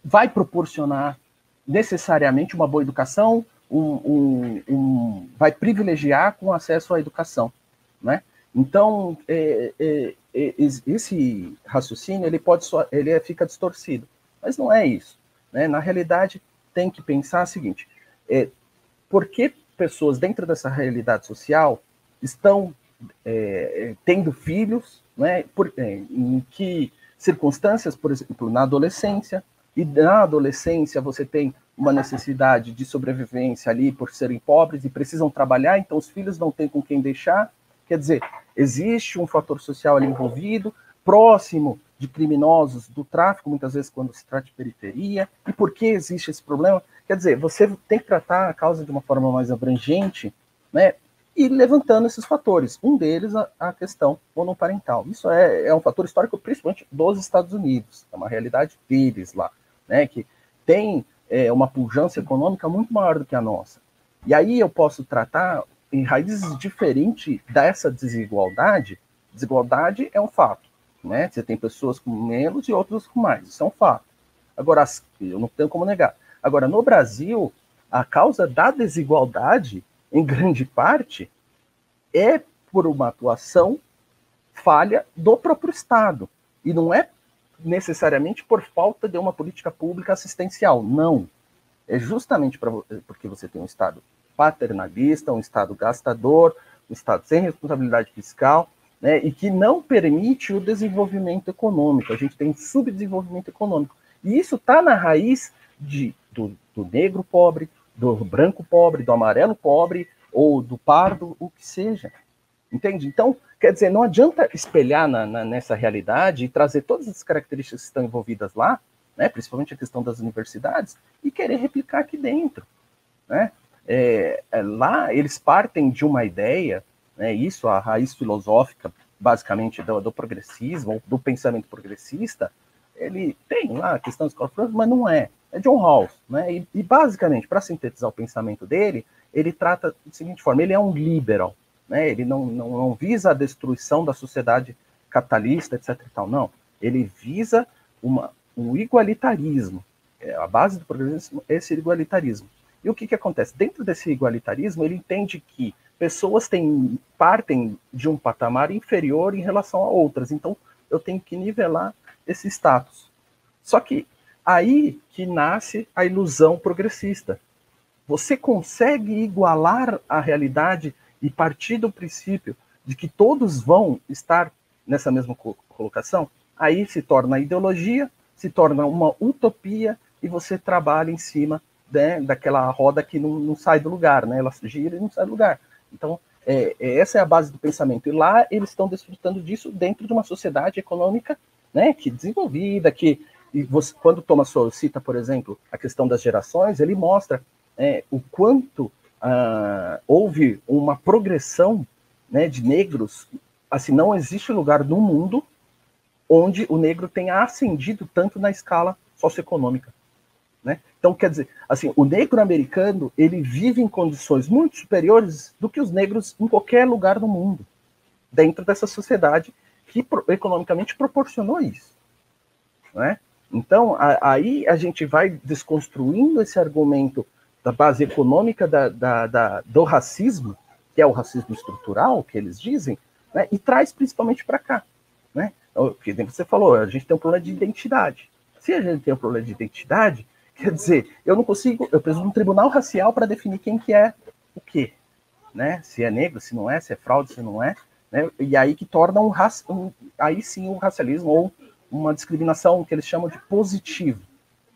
vai proporcionar necessariamente uma boa educação, um, um, um, vai privilegiar com acesso à educação, né? Então, é, é, esse raciocínio ele pode só, ele é, fica distorcido, mas não é isso. Né? Na realidade, tem que pensar o seguinte: por que pessoas dentro dessa realidade social estão é, tendo filhos, né? Por, é, em que circunstâncias, por exemplo, na adolescência, e na adolescência você tem uma necessidade de sobrevivência ali por serem pobres e precisam trabalhar, então os filhos não têm com quem deixar. Quer dizer, existe um fator social ali envolvido, próximo de criminosos do tráfico, muitas vezes quando se trata de periferia. E por que existe esse problema? Quer dizer, você tem que tratar a causa de uma forma mais abrangente, né? E levantando esses fatores. Um deles, a, a questão monoparental. Isso é, é um fator histórico, principalmente dos Estados Unidos. É uma realidade deles lá né, que tem é, uma pujança econômica muito maior do que a nossa. E aí eu posso tratar em raízes diferentes dessa desigualdade. Desigualdade é um fato, né? Você tem pessoas com menos e outras com mais, isso é um fato. Agora, eu não tenho como negar. Agora, no Brasil, a causa da desigualdade, em grande parte, é por uma atuação falha do próprio Estado. E não é necessariamente por falta de uma política pública assistencial. Não. É justamente pra, porque você tem um Estado paternalista, um Estado gastador, um Estado sem responsabilidade fiscal, né, e que não permite o desenvolvimento econômico. A gente tem subdesenvolvimento econômico. E isso está na raiz de, do, do negro pobre, do branco pobre, do amarelo pobre, ou do pardo, o que seja. Entende? Então, quer dizer, não adianta espelhar na, na, nessa realidade e trazer todas as características que estão envolvidas lá, né, principalmente a questão das universidades, e querer replicar aqui dentro. Né? É, é, lá eles partem de uma ideia, né, isso a raiz filosófica, basicamente, do, do progressismo, do pensamento progressista, ele tem lá a questão dos corpos, mas não é. É John Rawls. Né? E, e basicamente, para sintetizar o pensamento dele, ele trata da seguinte forma: ele é um liberal né? Ele não, não, não visa a destruição da sociedade capitalista, etc. E tal, não. Ele visa uma, um igualitarismo. É, a base do progressismo é esse igualitarismo. E o que, que acontece? Dentro desse igualitarismo, ele entende que pessoas têm, partem de um patamar inferior em relação a outras. Então, eu tenho que nivelar esse status. Só que aí que nasce a ilusão progressista. Você consegue igualar a realidade e partir do princípio de que todos vão estar nessa mesma colocação, aí se torna ideologia, se torna uma utopia e você trabalha em cima né, daquela roda que não, não, sai do lugar, né? Ela gira e não sai do lugar. Então, é, é, essa é a base do pensamento. E lá eles estão desfrutando disso dentro de uma sociedade econômica né, que desenvolvida, que e você, quando Thomas Sowell cita, por exemplo, a questão das gerações, ele mostra é, o quanto uh, houve uma progressão né, de negros. Assim, não existe lugar no mundo onde o negro tenha ascendido tanto na escala socioeconômica. Né? Então, quer dizer, assim, o negro americano ele vive em condições muito superiores do que os negros em qualquer lugar do mundo, dentro dessa sociedade que economicamente proporcionou isso. Né? Então, a, aí a gente vai desconstruindo esse argumento da base econômica da, da, da, do racismo, que é o racismo estrutural, que eles dizem, né, e traz principalmente para cá. Né? Que você falou, a gente tem um problema de identidade. Se a gente tem um problema de identidade, quer dizer, eu não consigo, eu preciso de um tribunal racial para definir quem que é o quê, né? Se é negro, se não é, se é fraude, se não é, né? E aí que torna um, um aí sim um racialismo ou uma discriminação que eles chamam de positivo,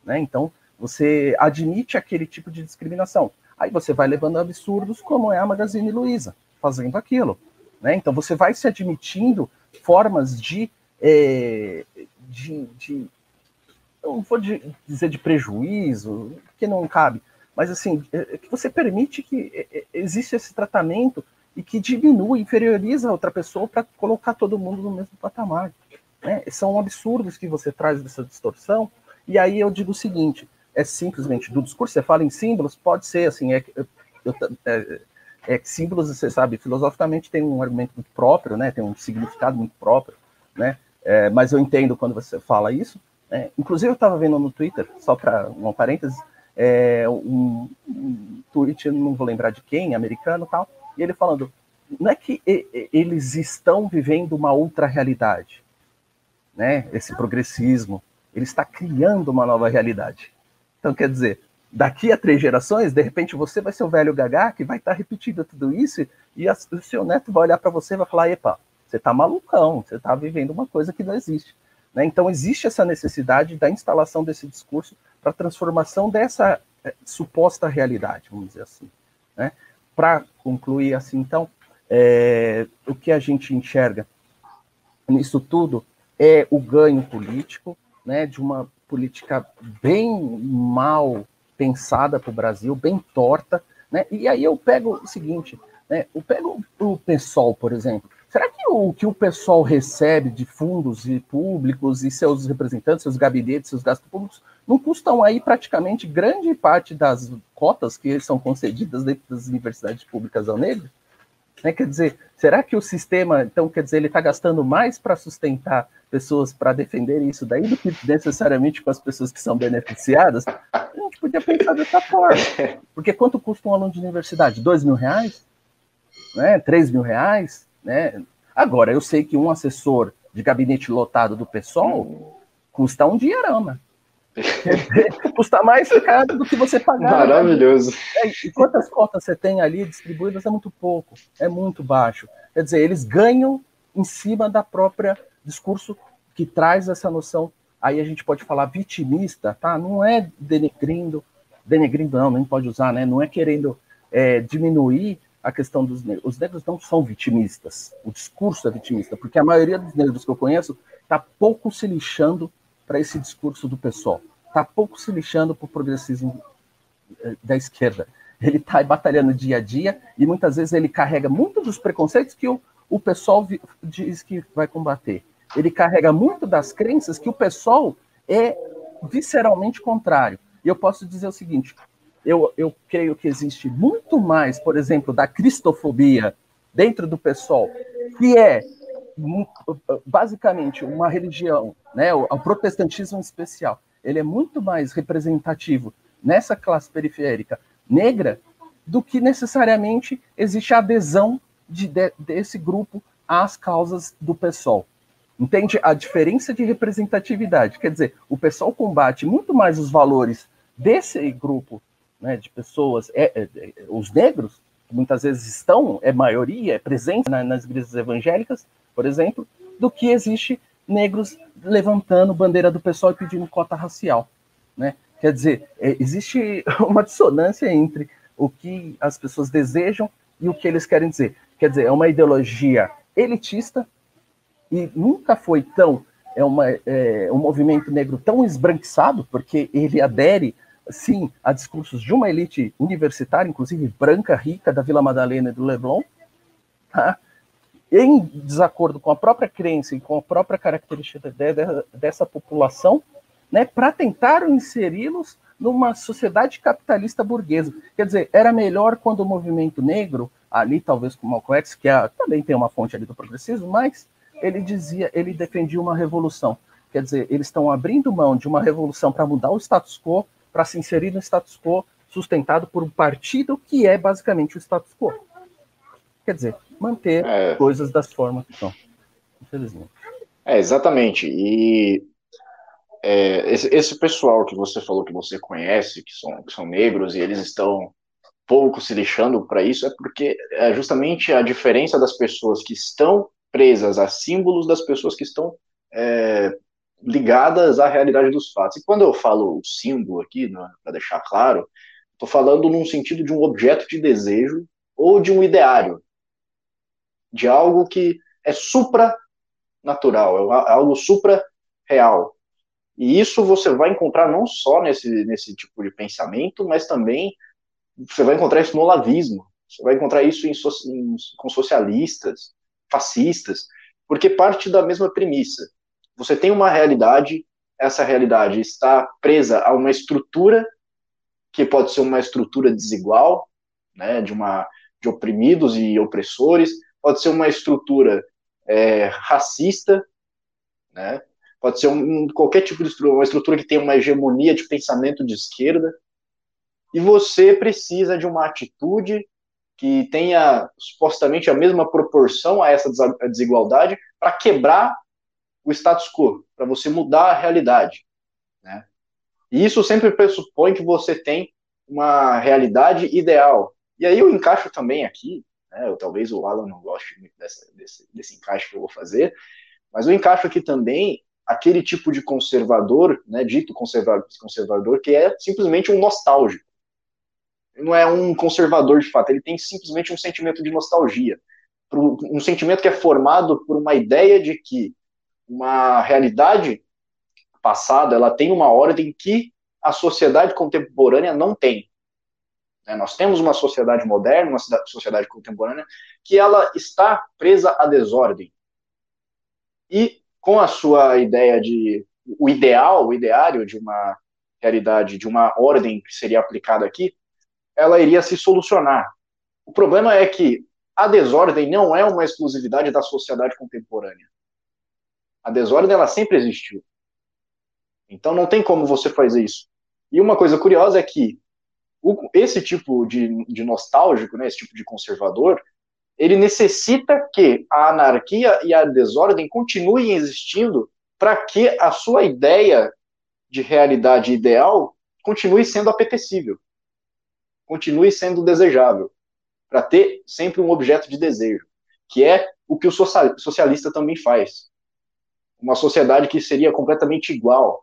né? Então você admite aquele tipo de discriminação. Aí você vai levando absurdos como é a Magazine Luiza fazendo aquilo, né? Então você vai se admitindo formas de, é, de, de não vou dizer de prejuízo, que não cabe, mas assim, é, é que você permite que é, exista esse tratamento e que diminui, inferioriza a outra pessoa para colocar todo mundo no mesmo patamar. Né? São absurdos que você traz dessa distorção, e aí eu digo o seguinte, é simplesmente do discurso, você fala em símbolos, pode ser assim, é, é, é que símbolos, você sabe, filosoficamente tem um argumento muito próprio, né, tem um significado muito próprio, né, é, mas eu entendo quando você fala isso, é, inclusive, eu estava vendo no Twitter, só para um parênteses, é, um, um tweet, não vou lembrar de quem, americano tal, e ele falando, não é que eles estão vivendo uma outra realidade, né? Esse progressismo, ele está criando uma nova realidade. Então, quer dizer, daqui a três gerações, de repente você vai ser o velho gagá que vai estar repetindo tudo isso e a, o seu neto vai olhar para você e vai falar: epa, você está malucão, você está vivendo uma coisa que não existe. Né? Então, existe essa necessidade da instalação desse discurso para a transformação dessa é, suposta realidade, vamos dizer assim. Né? Para concluir, assim, então, é, o que a gente enxerga nisso tudo é o ganho político, né, de uma política bem mal pensada para o Brasil, bem torta, né? E aí eu pego o seguinte, né? Eu pego o PSOL, por exemplo. Será que o que o pessoal recebe de fundos e públicos e seus representantes, seus gabinetes, seus gastos públicos, não custam aí praticamente grande parte das cotas que são concedidas dentro das universidades públicas ao negro? Né? Quer dizer, será que o sistema, então, quer dizer, ele está gastando mais para sustentar pessoas para defender isso daí do que necessariamente com as pessoas que são beneficiadas? A gente podia pensar dessa forma. [laughs] Porque quanto custa um aluno de universidade? Dois mil reais? Né? Três mil reais? Né? Agora, eu sei que um assessor de gabinete lotado do PSOL custa um dinheirama. [laughs] custa mais caro do que você pagar. Maravilhoso. É, e quantas cotas você tem ali distribuídas é muito pouco, é muito baixo. Quer dizer, eles ganham em cima da própria discurso que traz essa noção. Aí a gente pode falar vitimista, tá? Não é denegrindo, denegrindo não, nem pode usar, né? Não é querendo é, diminuir a questão dos negros. Os negros não são vitimistas. O discurso é vitimista, porque a maioria dos negros que eu conheço está pouco se lixando para esse discurso do pessoal. Está pouco se lixando para o progressismo eh, da esquerda. Ele está batalhando dia a dia e muitas vezes ele carrega muito dos preconceitos que o, o pessoal diz que vai combater. Ele carrega muito das crenças que o pessoal é visceralmente contrário. E eu posso dizer o seguinte: eu, eu creio que existe muito mais, por exemplo, da cristofobia dentro do pessoal, que é basicamente uma religião, né, o, o protestantismo em especial, ele é muito mais representativo nessa classe periférica negra do que necessariamente existe a adesão de, de, desse grupo às causas do PSOL. Entende a diferença de representatividade? Quer dizer, o PSOL combate muito mais os valores desse grupo né, de pessoas, é, é, é, os negros, que muitas vezes estão, é maioria, é presente na, nas igrejas evangélicas, por exemplo, do que existe negros levantando bandeira do pessoal e pedindo cota racial. Né? Quer dizer, é, existe [laughs] uma dissonância entre o que as pessoas desejam e o que eles querem dizer. Quer dizer, é uma ideologia elitista e nunca foi tão é, uma, é um movimento negro tão esbranquiçado, porque ele adere sim, a discursos de uma elite universitária, inclusive branca, rica, da Vila Madalena e do Leblon, tá? Em desacordo com a própria crença e com a própria característica de, de, dessa população, né, para tentar inseri-los numa sociedade capitalista burguesa. Quer dizer, era melhor quando o movimento negro, ali talvez com Malcolm X, que é, também tem uma fonte ali do progressismo, mas ele dizia, ele defendia uma revolução. Quer dizer, eles estão abrindo mão de uma revolução para mudar o status quo, para se inserir no status quo sustentado por um partido que é basicamente o status quo. Quer dizer, manter é. coisas das formas que são, infelizmente. É, exatamente. E é, esse, esse, pessoal que você falou que você conhece, que são, que são negros, e eles estão pouco se lixando para isso, é porque é justamente a diferença das pessoas que estão presas a símbolos das pessoas que estão é, ligadas à realidade dos fatos. E quando eu falo o símbolo aqui, né, para deixar claro, estou falando num sentido de um objeto de desejo ou de um ideário, de algo que é supranatural, é algo supra-real. E isso você vai encontrar não só nesse, nesse tipo de pensamento, mas também você vai encontrar isso no olavismo, você vai encontrar isso em, em, com socialistas, fascistas, porque parte da mesma premissa. Você tem uma realidade, essa realidade está presa a uma estrutura que pode ser uma estrutura desigual, né, de uma de oprimidos e opressores, pode ser uma estrutura é, racista, né, pode ser um, qualquer tipo de estrutura, uma estrutura que tem uma hegemonia de pensamento de esquerda, e você precisa de uma atitude que tenha supostamente a mesma proporção a essa desigualdade para quebrar o status quo, para você mudar a realidade. Né? E isso sempre pressupõe que você tem uma realidade ideal. E aí eu encaixo também aqui, né, eu, talvez o Alan não goste muito dessa, desse, desse encaixe que eu vou fazer, mas eu encaixo aqui também aquele tipo de conservador, né, dito conservador, conservador, que é simplesmente um nostálgico. Não é um conservador de fato, ele tem simplesmente um sentimento de nostalgia, um sentimento que é formado por uma ideia de que uma realidade passada ela tem uma ordem que a sociedade contemporânea não tem. Né, nós temos uma sociedade moderna, uma sociedade contemporânea, que ela está presa à desordem. E com a sua ideia de o ideal, o ideário de uma realidade, de uma ordem que seria aplicada aqui, ela iria se solucionar. O problema é que a desordem não é uma exclusividade da sociedade contemporânea. A desordem ela sempre existiu. Então não tem como você fazer isso. E uma coisa curiosa é que o, esse tipo de, de nostálgico, né, esse tipo de conservador, ele necessita que a anarquia e a desordem continuem existindo para que a sua ideia de realidade ideal continue sendo apetecível continue sendo desejável, para ter sempre um objeto de desejo, que é o que o socialista também faz. Uma sociedade que seria completamente igual.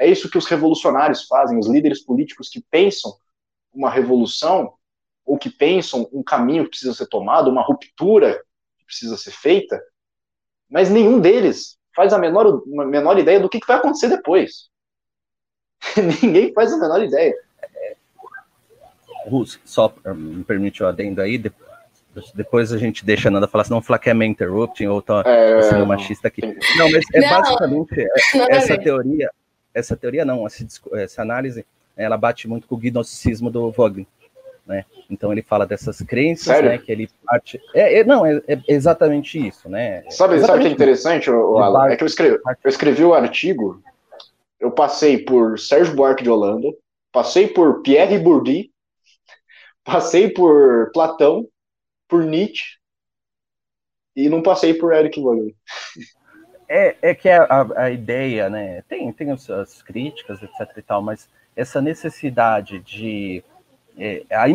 É isso que os revolucionários fazem, os líderes políticos que pensam uma revolução ou que pensam um caminho que precisa ser tomado, uma ruptura que precisa ser feita, mas nenhum deles faz a menor, uma menor ideia do que vai acontecer depois. [laughs] Ninguém faz a menor ideia. Russo, só me permite o adendo aí, depois a gente deixa a Nanda falar, senão falar que é meio interrupting ou tá é, sendo machista aqui. Não, mas é não, basicamente essa teoria, essa teoria não, essa, essa análise, ela bate muito com o gnosticismo do Vogel, né? Então ele fala dessas crenças, né, que ele parte... É, é não, é, é, exatamente isso, né? Sabe, exatamente sabe o que é interessante, Alan? É que eu escrevi, eu escrevi o artigo, eu passei por Sérgio Buarque de Holanda, passei por Pierre Bourdieu, [laughs] Passei por Platão, por Nietzsche e não passei por Eric Vogel. [laughs] É, é que a, a, ideia, né, tem, tem as, as, críticas, etc e tal, mas essa necessidade de é, a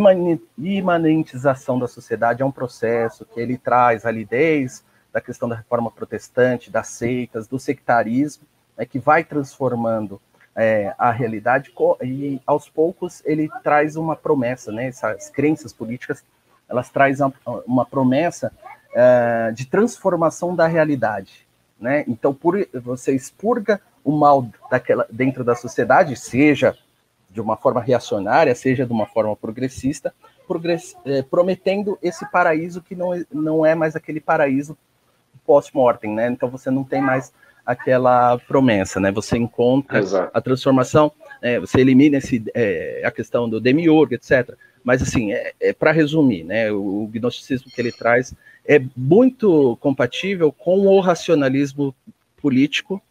imanentização da sociedade é um processo que ele traz ali desde da questão da reforma protestante, das seitas, do sectarismo, né, que vai transformando é, a realidade e aos poucos ele traz uma promessa, né? Essas crenças políticas elas trazem uma, uma promessa é, de transformação da realidade, né? Então por você expurga o mal daquela dentro da sociedade, seja de uma forma reacionária, seja de uma forma progressista, progress, é, prometendo esse paraíso que não, não é mais aquele paraíso pós-mortem, né? Então você não tem mais aquela promessa, né? Você encontra Exato. a transformação, é, você elimina esse, é, a questão do demiurgo, etc. Mas, assim, é, é para resumir, né? O, o gnosticismo que ele traz é muito compatível com o racionalismo político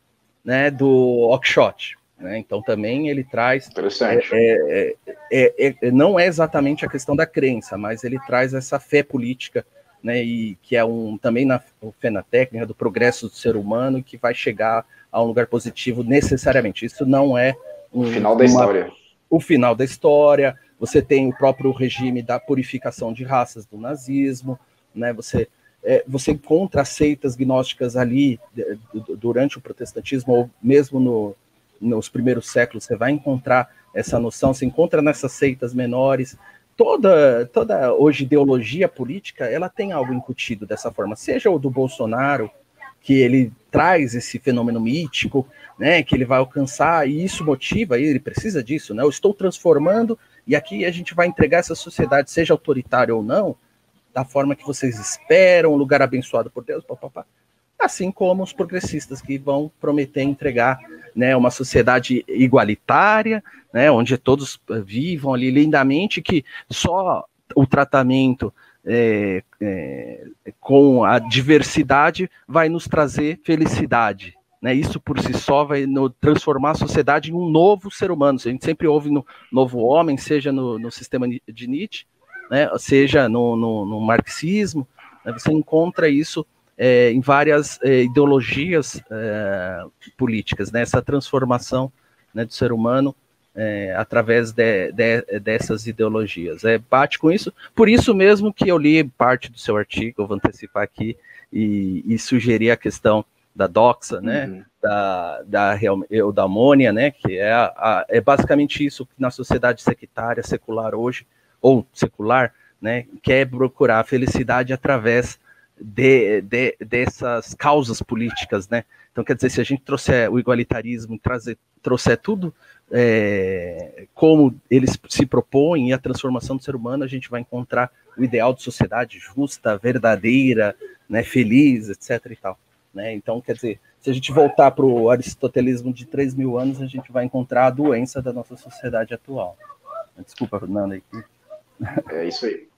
né, do Oxshot. Né? Então também ele traz. Interessante. É, é, é, é, não é exatamente a questão da crença, mas ele traz essa fé política, né? E que é um também na fé na técnica do progresso do ser humano que vai chegar a um lugar positivo necessariamente. Isso não é um, o final da uma, história. O final da história. Você tem o próprio regime da purificação de raças do nazismo, né? Você é, você encontra seitas gnósticas ali durante o protestantismo ou mesmo no, nos primeiros séculos, você vai encontrar essa noção, se encontra nessas seitas menores. Toda, toda hoje ideologia política, ela tem algo incutido dessa forma, seja o do Bolsonaro, que ele traz esse fenômeno mítico, né, que ele vai alcançar, e isso motiva, ele precisa disso, né, eu estou transformando, e aqui a gente vai entregar essa sociedade, seja autoritária ou não, da forma que vocês esperam, um lugar abençoado por Deus, papapá assim como os progressistas que vão prometer entregar né, uma sociedade igualitária, né, onde todos eh, vivam ali lindamente, que só o tratamento é, é, com a diversidade vai nos trazer felicidade. Né? Isso por si só vai no, transformar a sociedade em um novo ser humano. A gente sempre ouve no novo homem, seja no, no sistema de Nietzsche, né, seja no, no, no marxismo, né, você encontra isso é, em várias é, ideologias é, políticas, né? essa transformação né, do ser humano é, através de, de, dessas ideologias. É, bate com isso, por isso mesmo que eu li parte do seu artigo, eu vou antecipar aqui, e, e sugeri a questão da doxa, né, uhum. da, da eudamônia, né, que é, a, a, é basicamente isso que na sociedade sectária, secular hoje, ou secular, né, quer procurar a felicidade através de, de, dessas causas políticas, né? Então, quer dizer, se a gente trouxer o igualitarismo, trazer, trouxer tudo é, como eles se propõem e a transformação do ser humano, a gente vai encontrar o ideal de sociedade justa, verdadeira, né, feliz, etc. e tal. Né? Então, quer dizer, se a gente voltar para o aristotelismo de 3 mil anos, a gente vai encontrar a doença da nossa sociedade atual. Desculpa, Fernanda. É isso aí.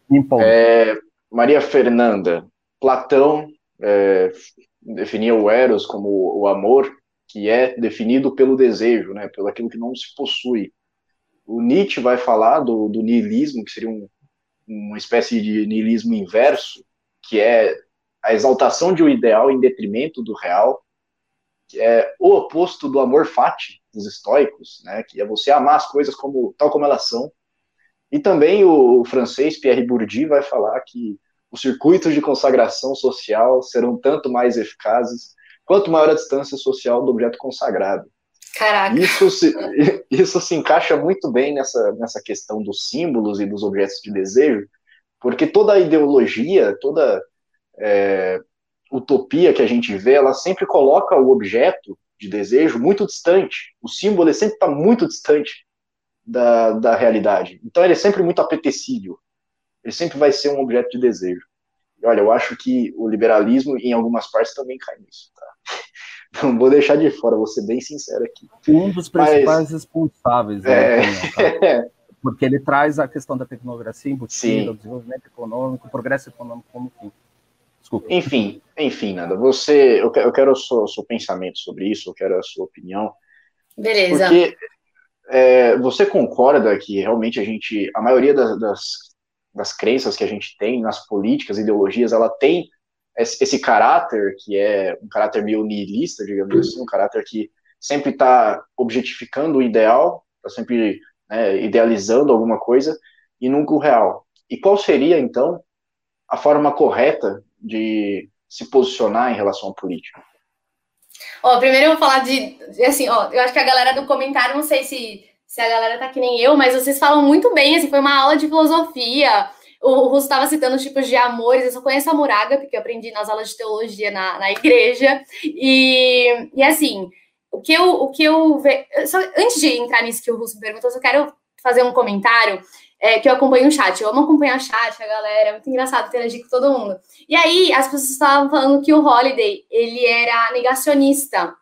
É, Maria Fernanda, Platão é, definia o eros como o amor que é definido pelo desejo, né, pelo aquilo que não se possui. O Nietzsche vai falar do, do niilismo, que seria um, uma espécie de niilismo inverso, que é a exaltação de um ideal em detrimento do real, que é o oposto do amor fati dos estoicos, né, que é você amar as coisas como tal como elas são. E também o, o francês Pierre Bourdieu vai falar que os circuitos de consagração social serão tanto mais eficazes quanto maior a distância social do objeto consagrado. Caraca. Isso se, [laughs] isso se encaixa muito bem nessa, nessa questão dos símbolos e dos objetos de desejo, porque toda ideologia, toda é, utopia que a gente vê, ela sempre coloca o objeto de desejo muito distante. O símbolo sempre está muito distante da, da realidade. Então ele é sempre muito apetecível ele sempre vai ser um objeto de desejo. E olha, eu acho que o liberalismo, em algumas partes, também cai nisso. Tá? [laughs] Não vou deixar de fora, vou ser bem sincero aqui. Um dos principais Mas, responsáveis, né, é... tá? [laughs] porque ele traz a questão da tecnologia embutida, o desenvolvimento econômico, o progresso econômico como fim. Desculpa. Enfim, enfim, Nada, você, eu, eu quero o seu, o seu pensamento sobre isso, eu quero a sua opinião. Beleza. Porque é, você concorda que realmente a gente, a maioria das, das das crenças que a gente tem, nas políticas, ideologias, ela tem esse, esse caráter que é um caráter meio nihilista, digamos assim, um caráter que sempre está objetificando o ideal, está sempre né, idealizando alguma coisa e nunca o real. E qual seria, então, a forma correta de se posicionar em relação à política? Ó, primeiro eu vou falar de, assim, ó, eu acho que a galera do comentário, não sei se se a galera tá que nem eu, mas vocês falam muito bem, assim, foi uma aula de filosofia. O Russo estava citando os tipos de amores, eu só conheço a Muraga, porque eu aprendi nas aulas de teologia na, na igreja. E, e assim, o que eu, o que eu ve... só, antes de entrar nisso que o Russo perguntou, eu só quero fazer um comentário é, que eu acompanho o chat. Eu amo acompanhar o chat, a galera, é muito engraçado interagir com todo mundo. E aí, as pessoas estavam falando que o Holiday, ele era negacionista.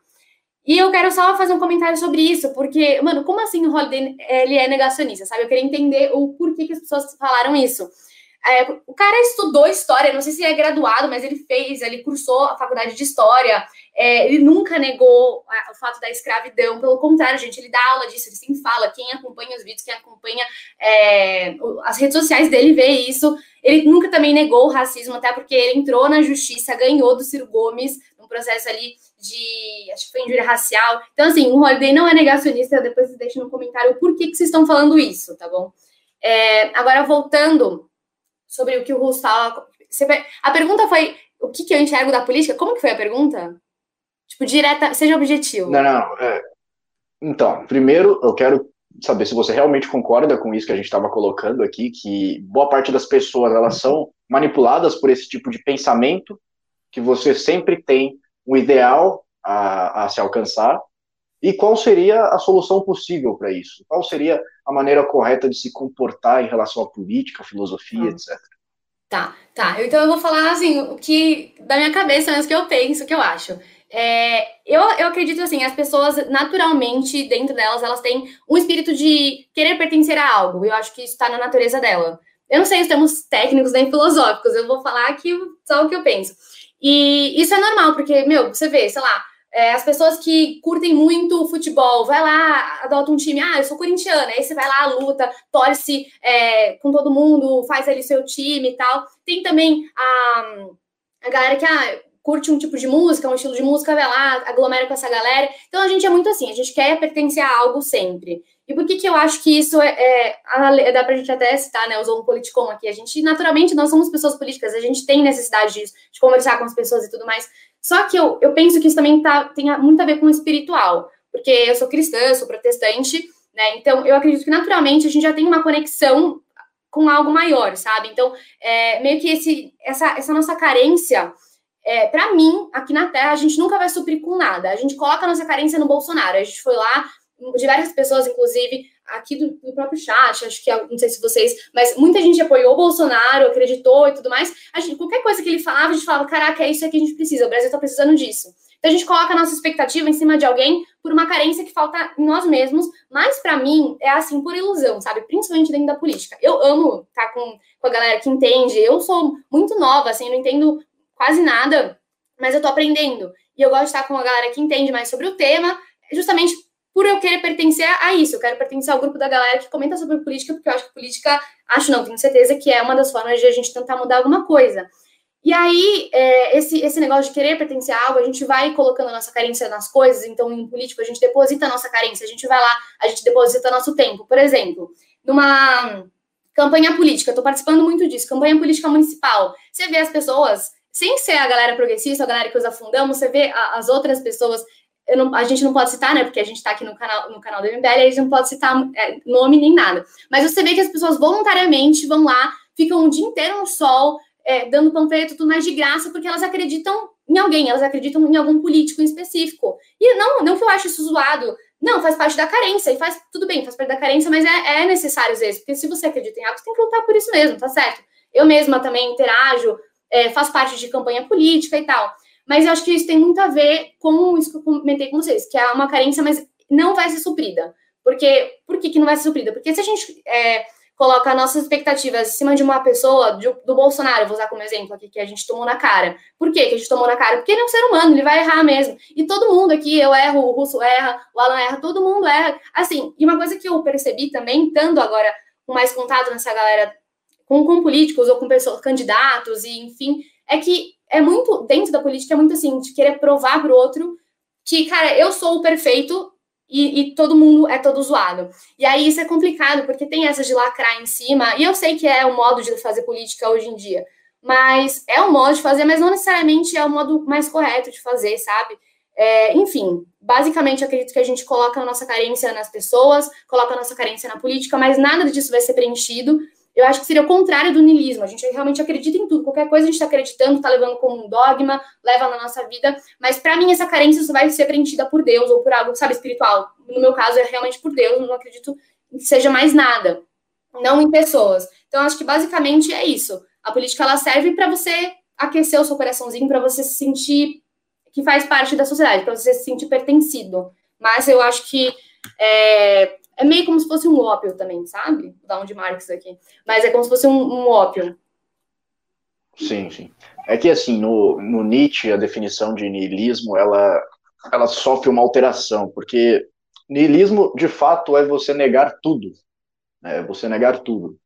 E eu quero só fazer um comentário sobre isso, porque, mano, como assim o Holiday ele é negacionista, sabe? Eu queria entender o porquê que as pessoas falaram isso. É, o cara estudou história, não sei se é graduado, mas ele fez, ele cursou a faculdade de história. É, ele nunca negou a, o fato da escravidão, pelo contrário, gente, ele dá aula disso, ele sempre fala. Quem acompanha os vídeos, quem acompanha é, as redes sociais dele vê isso. Ele nunca também negou o racismo, até porque ele entrou na justiça, ganhou do Ciro Gomes, um processo ali de, acho que foi injúria racial. Então, assim, o Holiday não é negacionista, depois vocês deixem no comentário por que, que vocês estão falando isso, tá bom? É, agora, voltando sobre o que o Russo fala. A pergunta foi: o que, que eu enxergo da política? Como que foi a pergunta? Tipo, direta, seja objetivo. Não, não. É... Então, primeiro eu quero saber se você realmente concorda com isso que a gente estava colocando aqui, que boa parte das pessoas elas são manipuladas por esse tipo de pensamento, que você sempre tem um ideal a, a se alcançar, e qual seria a solução possível para isso? Qual seria a maneira correta de se comportar em relação à política, filosofia, hum. etc. Tá, tá. Então eu vou falar assim, o que da minha cabeça, mas o que eu penso, o que eu acho. É, eu, eu acredito assim, as pessoas naturalmente, dentro delas, elas têm um espírito de querer pertencer a algo. Eu acho que isso está na natureza dela. Eu não sei os termos técnicos nem filosóficos, eu vou falar aqui só o que eu penso. E isso é normal, porque, meu, você vê, sei lá, é, as pessoas que curtem muito futebol, vai lá, adota um time, ah, eu sou corintiana, aí você vai lá, luta, torce é, com todo mundo, faz ali seu time e tal. Tem também a, a galera que ah, curte um tipo de música, um estilo de música, vai lá, aglomera com essa galera. Então a gente é muito assim, a gente quer pertencer a algo sempre. E por que que eu acho que isso é, é dá pra gente até citar, né, usou um politicom aqui, a gente, naturalmente, nós somos pessoas políticas, a gente tem necessidade disso, de conversar com as pessoas e tudo mais, só que eu, eu penso que isso também tá, tem muito a ver com o espiritual, porque eu sou cristã, eu sou protestante, né? Então eu acredito que naturalmente a gente já tem uma conexão com algo maior, sabe? Então, é, meio que esse, essa, essa nossa carência, é, para mim, aqui na Terra, a gente nunca vai suprir com nada. A gente coloca a nossa carência no Bolsonaro. A gente foi lá, diversas pessoas, inclusive, aqui do, do, próprio chat, acho que não sei se vocês, mas muita gente apoiou o Bolsonaro, acreditou e tudo mais. A gente, qualquer coisa que ele falava, a gente falava, caraca, é isso que a gente precisa, o Brasil está precisando disso. Então a gente coloca a nossa expectativa em cima de alguém por uma carência que falta em nós mesmos, mas para mim é assim por ilusão, sabe? Principalmente dentro da política. Eu amo estar tá com, com a galera que entende, eu sou muito nova, assim, não entendo quase nada, mas eu tô aprendendo. E eu gosto de estar com a galera que entende mais sobre o tema, justamente por eu querer pertencer a isso. Eu quero pertencer ao grupo da galera que comenta sobre política, porque eu acho que política, acho não, tenho certeza que é uma das formas de a gente tentar mudar alguma coisa. E aí, é, esse, esse negócio de querer pertencer a algo, a gente vai colocando a nossa carência nas coisas, então em político a gente deposita a nossa carência, a gente vai lá, a gente deposita nosso tempo. Por exemplo, numa campanha política, tô participando muito disso, campanha política municipal, você vê as pessoas, sem ser a galera progressista, a galera que usa fundão, você vê as outras pessoas não, a gente não pode citar, né? Porque a gente está aqui no canal, no canal do MBL, a gente não pode citar é, nome nem nada. Mas você vê que as pessoas voluntariamente vão lá, ficam o dia inteiro no sol, é, dando panfleto, tudo mais de graça, porque elas acreditam em alguém, elas acreditam em algum político em específico. E não, não que eu ache isso zoado, não, faz parte da carência, e faz tudo bem, faz parte da carência, mas é, é necessário às vezes, porque se você acredita em algo, você tem que lutar por isso mesmo, tá certo? Eu mesma também interajo, é, faço parte de campanha política e tal. Mas eu acho que isso tem muito a ver com isso que eu comentei com vocês, que é uma carência, mas não vai ser suprida. Porque, por que, que não vai ser suprida? Porque se a gente é, coloca nossas expectativas em cima de uma pessoa, do, do Bolsonaro, vou usar como exemplo aqui, que a gente tomou na cara. Por que a gente tomou na cara? Porque ele é um ser humano, ele vai errar mesmo. E todo mundo aqui, eu erro, o Russo erra, o Alan erra, todo mundo erra. Assim, e uma coisa que eu percebi também, estando agora com mais contato nessa galera, com, com políticos ou com pessoas, candidatos, e enfim, é que é muito, dentro da política, é muito assim, de querer provar pro outro que, cara, eu sou o perfeito e, e, todo mundo é todo zoado. E aí isso é complicado, porque tem essa de lacrar em cima, e eu sei que é o modo de fazer política hoje em dia, mas é o modo de fazer, mas não necessariamente é o modo mais correto de fazer, sabe? É, enfim, basicamente acredito que a gente coloca a nossa carência nas pessoas, coloca a nossa carência na política, mas nada disso vai ser preenchido eu acho que seria o contrário do niilismo. A gente realmente acredita em tudo. Qualquer coisa a gente está acreditando, está levando como um dogma, leva na nossa vida. Mas para mim, essa carência só vai ser preenchida por Deus ou por algo, sabe, espiritual. No meu caso, é realmente por Deus. Não acredito que seja mais nada. Não em pessoas. Então, acho que basicamente é isso. A política ela serve para você aquecer o seu coraçãozinho, para você se sentir que faz parte da sociedade, para você se sentir pertencido. Mas eu acho que é, é meio como se fosse um ópio também, sabe? Vou dar um de Marx aqui. Mas é como se fosse um, um ópio. Sim, sim. É que, assim, no, no Nietzsche, a definição de niilismo, ela, ela sofre uma alteração, porque niilismo, de fato, é você negar tudo. Né? É você negar tudo.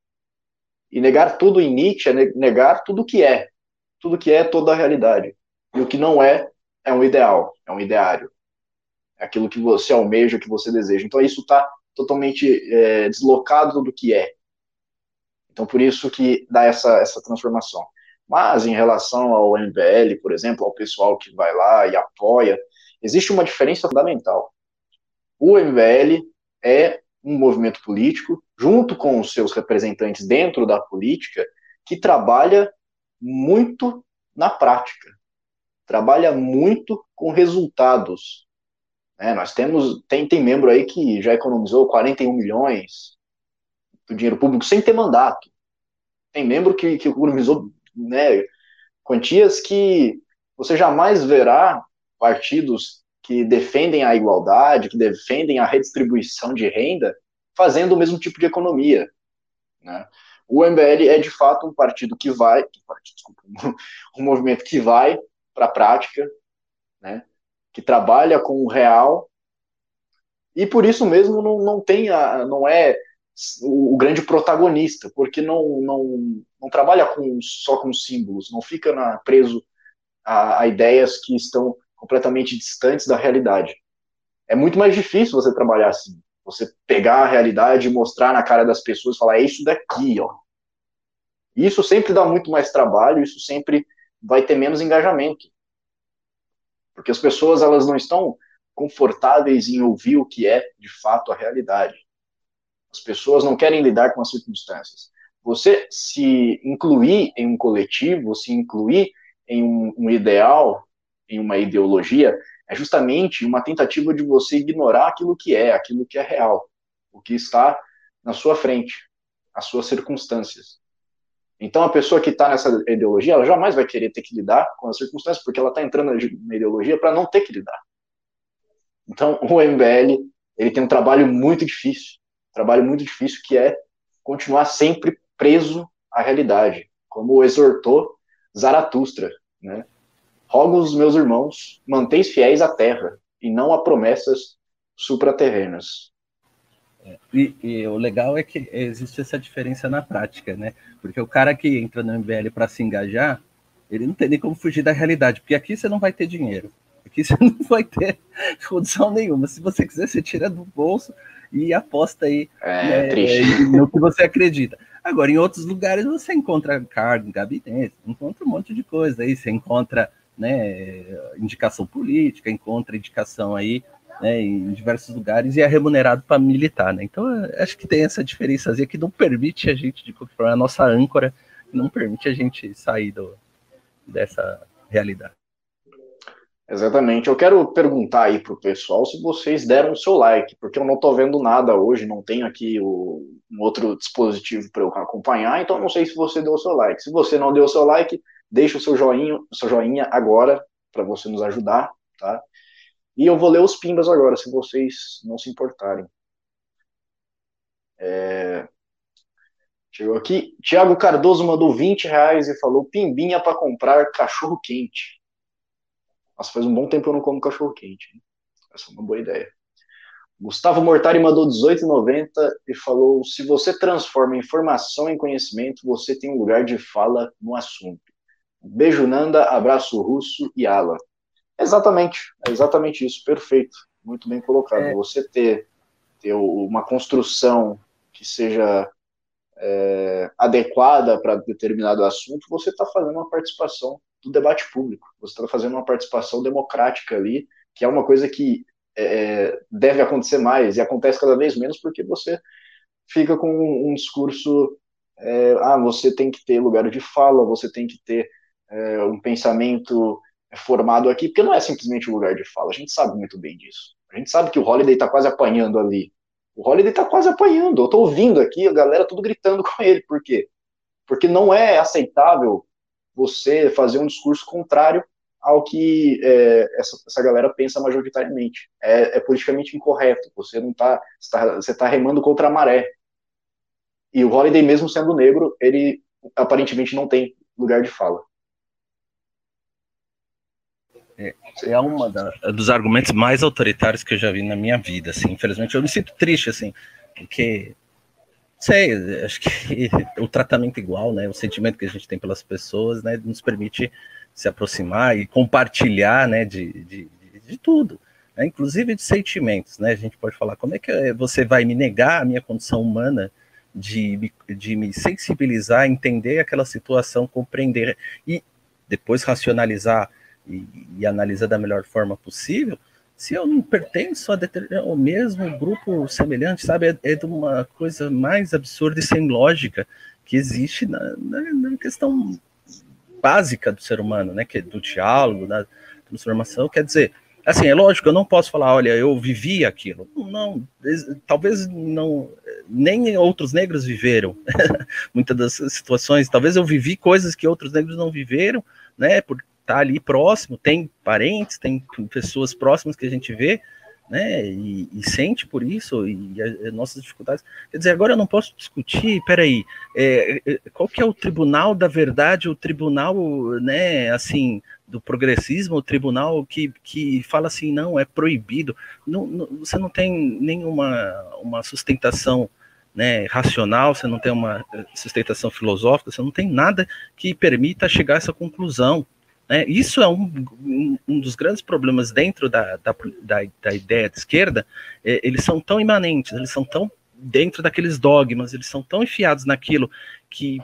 E negar tudo em Nietzsche é negar tudo que é. Tudo que é toda a realidade. E o que não é, é um ideal, é um ideário. É aquilo que você almeja, que você deseja. Então isso está totalmente é, deslocado do que é. Então por isso que dá essa, essa transformação. Mas em relação ao MBL, por exemplo, ao pessoal que vai lá e apoia, existe uma diferença fundamental. O MBL é um movimento político, junto com os seus representantes dentro da política, que trabalha muito na prática, trabalha muito com resultados. É, nós temos, tem, tem membro aí que já economizou 41 milhões do dinheiro público sem ter mandato. Tem membro que, que economizou né, quantias que você jamais verá partidos que defendem a igualdade, que defendem a redistribuição de renda, fazendo o mesmo tipo de economia. Né? O MBL é de fato um partido que vai, desculpa, [laughs] um movimento que vai para a prática, né? Que trabalha com o real, e por isso mesmo não, não tem a, não é o, grande protagonista, porque não, não, não trabalha com, só com símbolos, não fica na, preso a, a ideias que estão completamente distantes da realidade. É muito mais difícil você trabalhar assim. Você pegar a realidade e mostrar na cara das pessoas falar, é isso daqui, ó. Isso sempre dá muito mais trabalho, isso sempre vai ter menos engajamento. Porque as pessoas, elas não estão confortáveis em ouvir o que é, de fato, a realidade. As pessoas não querem lidar com as circunstâncias. Você se incluir em um coletivo, se incluir em um, um ideal, em uma ideologia, é justamente uma tentativa de você ignorar aquilo que é, aquilo que é real, o que está na sua frente, as suas circunstâncias. Então, a pessoa que está nessa ideologia, ela jamais vai querer ter que lidar com as circunstâncias, porque ela está entrando na ideologia para não ter que lidar. Então, o MBL, ele tem um trabalho muito difícil, um trabalho muito difícil que é continuar sempre preso à realidade, como exortou Zaratustra, né? Rogo os meus irmãos, manteis fiéis à terra, e não a promessas supraterrenas. É, e, e, o legal é que existe essa diferença na prática, né? Porque o cara que entra no MBL para se engajar, ele não tem nem como fugir da realidade, porque aqui você não vai ter dinheiro, aqui [laughs] você não vai ter condição nenhuma. Se você quiser, você tira do bolso e aposta aí é, né, no que você acredita. Agora, em outros lugares você encontra cargo, gabinete, encontra um monte de coisa aí, você encontra né, indicação política, encontra indicação aí né, em diversos lugares e é remunerado para militar, né? Então acho que tem essa diferençazinha que não permite a gente, de qualquer forma, a nossa âncora não permite a gente sair do, dessa realidade. Exatamente. Eu quero perguntar aí para o pessoal se vocês deram o seu like, porque eu não estou vendo nada hoje, não tenho aqui o, um outro dispositivo para eu acompanhar, então não sei se você deu o seu like. Se você não deu o seu like, Deixa o seu joinha, o seu joinha agora para você nos ajudar, tá? E eu vou ler os pimbas agora, se vocês não se importarem. É... Chegou aqui. Tiago Cardoso mandou 20 reais e falou pimbinha para comprar cachorro quente. Nossa, faz um bom tempo que eu não como cachorro quente. Essa é uma boa ideia. Gustavo Mortari mandou 18,90 e falou: se você transforma informação em conhecimento, você tem um lugar de fala no assunto. Beijo, Nanda, abraço russo e Alan. Exatamente, é exatamente isso, perfeito, muito bem colocado. É. Você ter, ter uma construção que seja é, adequada para determinado assunto, você está fazendo uma participação do debate público, você está fazendo uma participação democrática ali, que é uma coisa que é, deve acontecer mais e acontece cada vez menos porque você fica com um, um discurso é, ah, você tem que ter lugar de fala, você tem que ter é, um pensamento formado aqui, porque não é simplesmente um lugar de fala, a gente sabe muito bem disso. A gente sabe que o Holiday está quase apanhando ali. O Holiday está quase apanhando. Eu estou ouvindo aqui a galera tudo gritando [laughs] com ele. Por quê? Porque não é aceitável você fazer um discurso contrário ao que é, essa, essa, galera pensa majoritariamente. É, é politicamente incorreto. Você não está, você está remando contra a maré. E o Holiday, mesmo sendo negro, ele aparentemente não tem lugar de fala. É, é uma da, dos argumentos mais autoritários que eu já vi na minha vida, assim. Infelizmente, eu me sinto triste, assim, porque sei, acho que [laughs] o tratamento igual, né, o sentimento que a gente tem pelas pessoas, né, nos permite se aproximar e compartilhar, né, de, de, de, de tudo, né, inclusive de sentimentos, né, a gente pode falar, como é que você vai me negar a minha condição humana de, de me sensibilizar, entender aquela situação, compreender e depois racionalizar e, e analisar da melhor forma possível, se eu não pertenço a ao mesmo grupo semelhante, sabe? É, é, de uma coisa mais absurda e sem lógica que existe na, na, na, questão básica do ser humano, né? Que é do diálogo, da transformação. Quer dizer, assim, é lógico, eu não posso falar, olha, eu vivi aquilo. Não, talvez não, nem outros negros viveram [laughs] muitas das situações. Talvez eu vivi coisas que outros negros não viveram, né? Por tá ali próximo, tem parentes, tem pessoas próximas que a gente vê, né, e, e sente por isso, e as nossas dificuldades. Quer dizer, agora eu não posso discutir, peraí, é, é, qual que é o tribunal da verdade, o tribunal, né, assim, do progressismo, o tribunal que, que fala assim, não, é proibido, não, não, você não tem nenhuma uma sustentação né, racional, você não tem uma sustentação filosófica, você não tem nada que permita chegar a essa conclusão. Né? Isso é um, um, dos grandes problemas dentro da, da, da, da ideia de esquerda. É, eles são tão imanentes, eles são tão dentro daqueles dogmas, eles são tão enfiados naquilo que,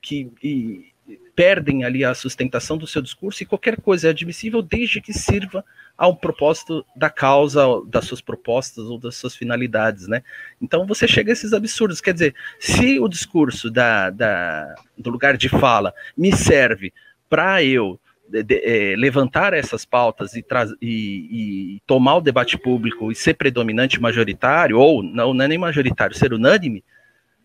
que e, perdem ali a sustentação do seu discurso e qualquer coisa é admissível desde que sirva ao propósito da causa, das suas propostas ou das suas finalidades, né? Então você chega a esses absurdos, quer dizer, se o discurso da, da do lugar de fala me serve para eu de, de, é, levantar essas pautas e, e, e, tomar o debate público e ser predominante majoritário, ou não, não é nem majoritário, ser unânime,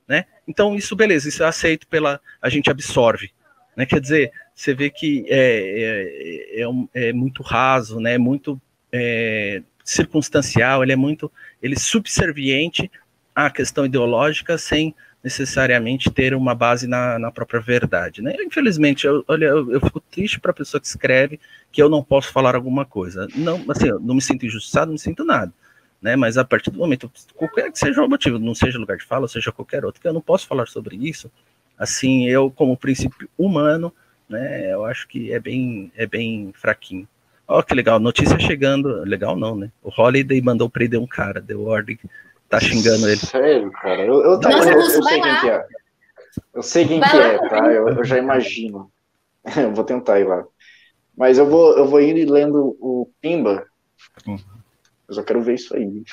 né? Então, isso, beleza, isso é aceito pela. a gente absorve. Né? Quer dizer, você vê que é, é, é, é muito raso, né? muito é, circunstancial, ele é muito ele é subserviente à questão ideológica sem necessariamente ter uma base na, na própria verdade. Né? Infelizmente, eu, olha, eu, eu fico triste para a pessoa que escreve que eu não posso falar alguma coisa. Não, assim, eu não me sinto injustiçado, não me sinto nada. Né? Mas a partir do momento, qualquer que seja o motivo, não seja lugar de fala, seja qualquer outro, que eu não posso falar sobre isso, assim, eu, como princípio humano, né, eu acho que é bem, é bem fraquinho. Ó, oh, que legal, notícia chegando. Legal não, né? O Holiday mandou prender um cara, deu ordem tá xingando ele. Sério, cara? Eu, eu, Nossa, eu, eu, eu sei quem que é. Eu sei quem vai que lá, é, tá? Eu, eu já imagino. [laughs] eu vou tentar ir lá. Mas eu vou, eu vou ir lendo o Pimba. Hum. Eu só quero ver isso aí.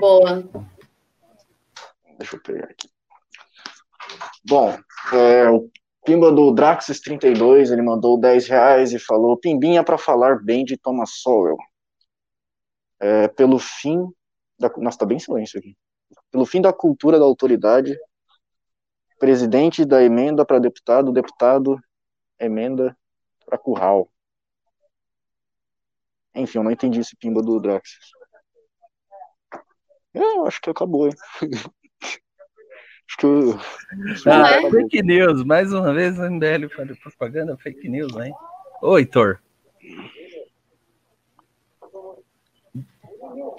Boa. Deixa eu pegar aqui. Bom, é, o Pimba do Draxis32, ele mandou 10 reais e falou: Pimbinha para falar bem de Thomas Sowell. É, pelo fim da, nossa, tá bem silêncio aqui. Pelo fim da cultura da autoridade, presidente da emenda para deputado, deputado, emenda para curral. Enfim, eu não entendi esse pimba do Drax. É, eu acho que acabou, hein? [laughs] acho que eu... Ah, fake news, mais uma vez o MBL propaganda fake news, hein? Ô, Heitor.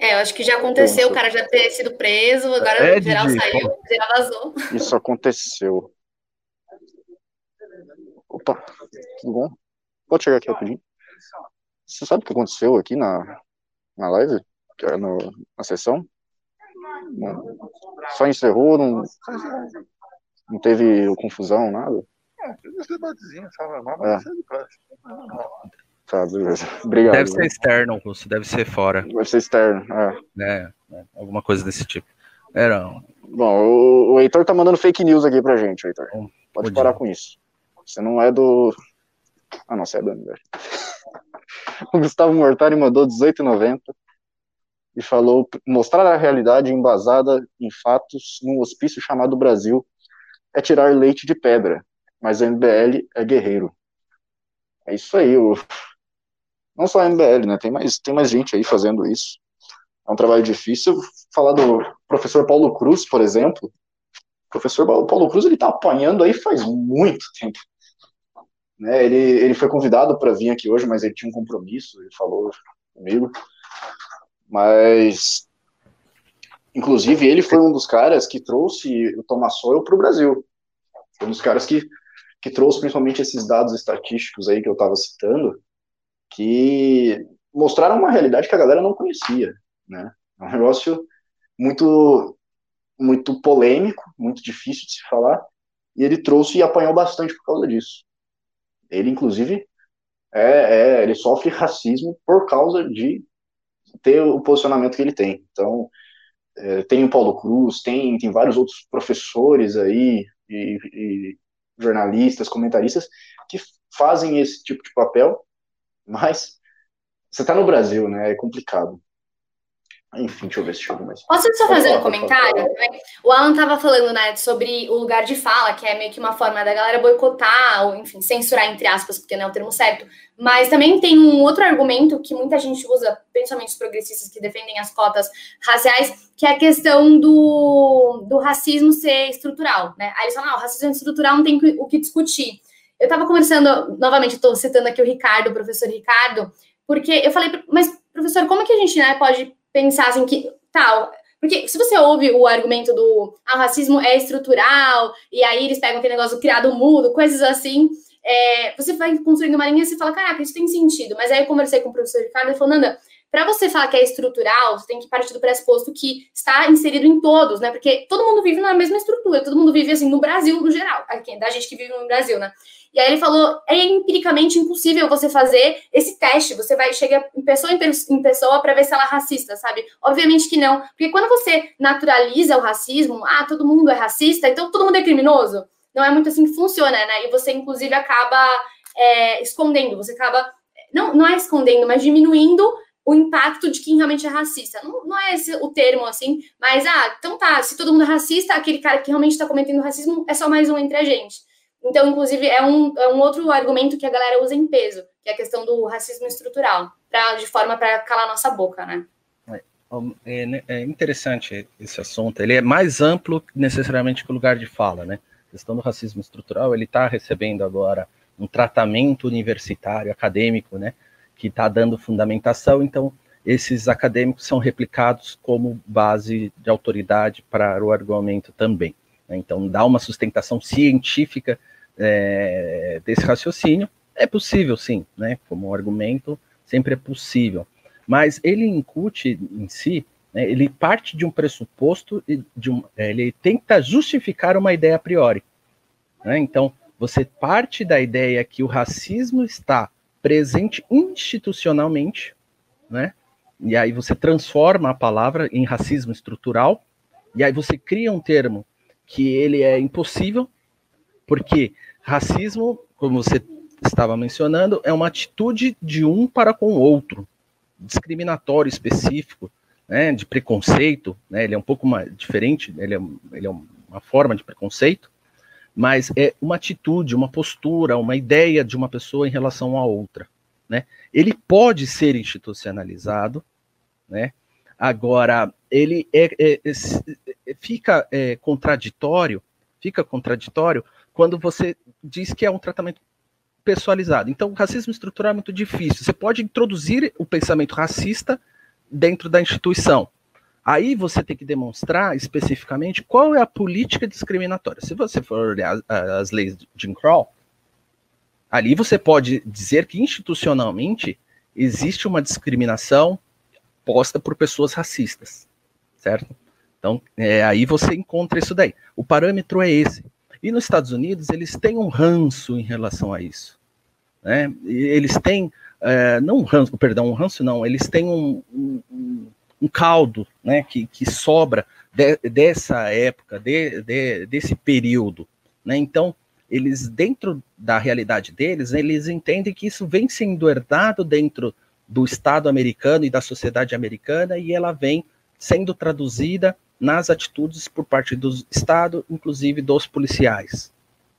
É, eu acho que já aconteceu, o cara já ter sido preso, agora é, o geral Didi, saiu, o geral vazou. [laughs] Isso aconteceu. Opa, tudo bom? Pode chegar aqui rapidinho. Você sabe o que aconteceu aqui na, na live? É no, na sessão? Não, só encerrou, não, não teve confusão, nada? É, teve esse debatezinho, sabe? Mas é. Tá, beleza. Obrigado. Deve ser externo, Russo, deve ser fora. Deve ser externo, é. É, é alguma coisa desse tipo. Era. Bom, o, o Heitor tá mandando fake news aqui pra gente, Heitor. Pode parar com isso. Você não é do. Ah, não, você é do velho. [laughs] o Gustavo Mortari mandou 18,90 e falou mostrar a realidade embasada em fatos num hospício chamado Brasil é tirar leite de pedra, mas o MBL é guerreiro. É isso aí, o não só a MBL, né? Tem mais, tem mais gente aí fazendo isso. É um trabalho difícil. Falar do professor Paulo Cruz, por exemplo. O professor Paulo Cruz, ele tá apanhando aí faz muito tempo. né? Ele, ele foi convidado para vir aqui hoje, mas ele tinha um compromisso, ele falou comigo. Mas, inclusive, ele foi um dos caras que trouxe o Thomas Sowell para o Brasil. Foi um dos caras que, que trouxe principalmente esses dados estatísticos aí que eu estava citando, que mostraram uma realidade que a galera não conhecia, né? É um negócio muito muito polêmico, muito difícil de se falar, e ele trouxe e apanhou bastante por causa disso. Ele, inclusive, é, é, ele sofre racismo por causa de ter o posicionamento que ele tem. Então, é, tem o Paulo Cruz, tem, tem vários outros professores aí, e, e jornalistas, comentaristas, que fazem esse tipo de papel, mas você está no Brasil, né? É complicado. Enfim, deixa eu ver se chegou mais. Posso só fazer um comentário? O Alan estava falando, né, sobre o lugar de fala, que é meio que uma forma da galera boicotar, ou enfim, censurar, entre aspas, porque não é o termo certo. Mas também tem um outro argumento que muita gente usa, principalmente os progressistas que defendem as cotas raciais, que é a questão do, do racismo ser estrutural, né? Aí eles falam, ah, o racismo é estrutural não tem o que discutir. Eu estava conversando, novamente, estou citando aqui o Ricardo, o professor Ricardo, porque eu falei, mas professor, como que a gente né, pode pensar assim que tal. Porque se você ouve o argumento do ah, racismo é estrutural, e aí eles pegam aquele negócio do criado mudo, coisas assim, é, você vai construindo uma linha e você fala, caraca, isso tem sentido. Mas aí eu conversei com o professor Ricardo e falou, Nanda, para você falar que é estrutural, você tem que partir do pressuposto que está inserido em todos, né? Porque todo mundo vive na mesma estrutura, todo mundo vive assim no Brasil no geral, da gente que vive no Brasil, né? E aí ele falou: é empiricamente impossível você fazer esse teste. Você vai chegar em pessoa em pessoa para ver se ela é racista, sabe? Obviamente que não. Porque quando você naturaliza o racismo, ah, todo mundo é racista, então todo mundo é criminoso. Não é muito assim que funciona, né? E você, inclusive, acaba é, escondendo, você acaba. Não, não é escondendo, mas diminuindo o impacto de quem realmente é racista. Não, não é esse o termo assim, mas ah, então tá, se todo mundo é racista, aquele cara que realmente está cometendo racismo é só mais um entre a gente. Então, inclusive, é um, é um outro argumento que a galera usa em peso, que é a questão do racismo estrutural, pra, de forma para calar nossa boca, né? É, é, é, interessante esse assunto. Ele é mais amplo necessariamente que o lugar de fala, né? A questão do racismo estrutural, ele está recebendo agora um tratamento universitário, acadêmico, né? Que está dando fundamentação. Então, esses acadêmicos são replicados como base de autoridade para o argumento também. Né? Então, dá uma sustentação científica é, desse raciocínio. É possível, sim, né? Como um argumento, sempre é possível. Mas ele incute em si, né, ele parte de um pressuposto, de um, é, ele tenta justificar uma ideia a priori. Né? Então, você parte da ideia que o racismo está presente institucionalmente, né? E aí você transforma a palavra em racismo estrutural, e aí você cria um termo que ele é impossível, porque Racismo, como você estava mencionando, é uma atitude de um para com o outro, discriminatório específico, né, de preconceito, né, ele é um pouco mais diferente, ele é, ele é uma forma de preconceito, mas é uma atitude, uma postura, uma ideia de uma pessoa em relação à outra. Né? Ele pode ser institucionalizado, né? agora ele é, é, é, fica é, contraditório, fica contraditório quando você diz que é um tratamento pessoalizado. Então, o racismo estrutural é muito difícil. Você pode introduzir o pensamento racista dentro da instituição. Aí você tem que demonstrar especificamente qual é a política discriminatória. Se você for olhar as leis de Jim Crow, ali você pode dizer que institucionalmente existe uma discriminação posta por pessoas racistas, certo? Então, é, aí você encontra isso daí. O parâmetro é esse. E nos Estados Unidos, eles têm um ranço em relação a isso. Né? Eles têm, é, não um ranço, perdão, um ranço não, eles têm um, um, um caldo né, que, que sobra de, dessa época, de, de, desse período. Né? Então, eles, dentro da realidade deles, eles entendem que isso vem sendo herdado dentro do Estado americano e da sociedade americana, e ela vem sendo traduzida nas atitudes por parte do Estado, inclusive dos policiais,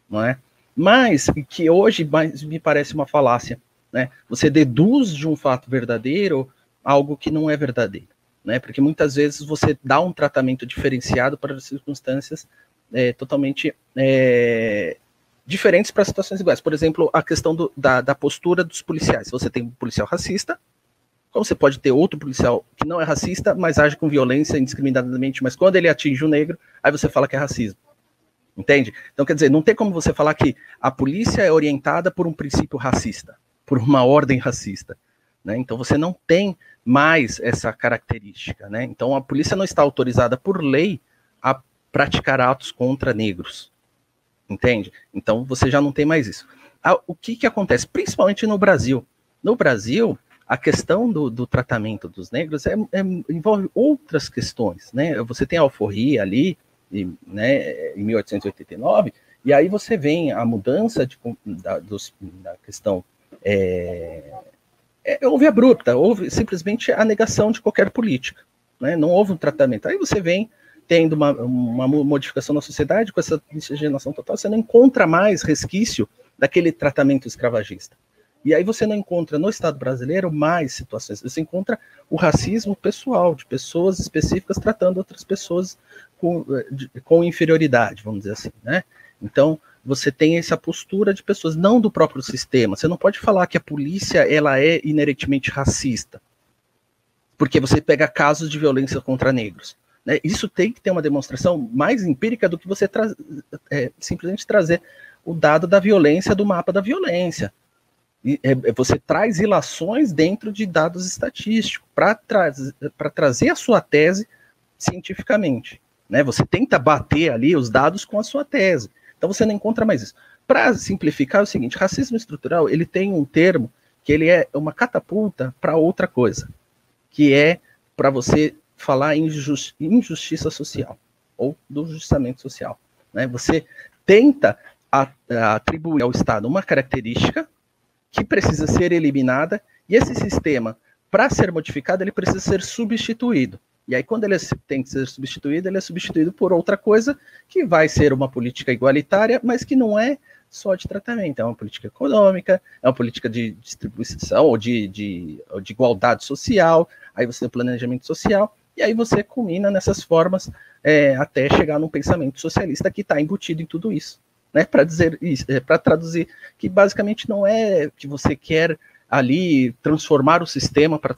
não é? Mas que hoje me parece uma falácia, né? Você deduz de um fato verdadeiro algo que não é verdadeiro, né? Porque muitas vezes você dá um tratamento diferenciado para circunstâncias é, totalmente é, diferentes para situações iguais. Por exemplo, a questão do, da, da postura dos policiais. Você tem um policial racista, como você pode ter outro policial que não é racista, mas age com violência indiscriminadamente, mas quando ele atinge o negro, aí você fala que é racismo. Entende? Então, quer dizer, não tem como você falar que a polícia é orientada por um princípio racista, por uma ordem racista. Né? Então, você não tem mais essa característica. Né? Então, a polícia não está autorizada por lei a praticar atos contra negros. Entende? Então, você já não tem mais isso. Ah, o que, que acontece? Principalmente no Brasil. No Brasil, a questão do, do tratamento dos negros é, é, envolve outras questões. Né? Você tem a alforria ali, né, em 1889, e aí você vem a mudança de, da, dos, da questão. É, é, houve abrupta, houve simplesmente a negação de qualquer política, né, não houve um tratamento. Aí você vem tendo uma, uma modificação na sociedade com essa miscigenação total, você não encontra mais resquício daquele tratamento escravagista. E aí você não encontra no Estado brasileiro mais situações. Você encontra o racismo pessoal, de pessoas específicas tratando outras pessoas com, de, com inferioridade, vamos dizer assim, né? Então, você tem essa postura de pessoas, não do próprio sistema. Você não pode falar que a polícia ela é inerentemente racista, porque você pega casos de violência contra negros. Né? Isso tem que ter uma demonstração mais empírica do que você tra é, simplesmente trazer o dado da violência do mapa da violência. É, é, você traz ilações dentro de dados estatísticos para tra trazer a sua tese cientificamente. Né? Você tenta bater ali os dados com a sua tese. Então você não encontra mais isso. Para simplificar é o seguinte, racismo estrutural ele tem um termo que ele é uma catapulta para outra coisa, que é para você falar em injustiça social ou do justamento social. Né? Você tenta atribuir ao Estado uma característica que precisa ser eliminada, e esse sistema, para ser modificado, ele precisa ser substituído. E aí, quando ele tem que ser substituído, ele é substituído por outra coisa que vai ser uma política igualitária, mas que não é só de tratamento, é uma política econômica, é uma política de distribuição ou de, de, ou de igualdade social, aí você tem planejamento social, e aí você culmina nessas formas é, até chegar num pensamento socialista que está embutido em tudo isso né, para dizer isso, é, para traduzir que basicamente não é que você quer ali transformar o sistema para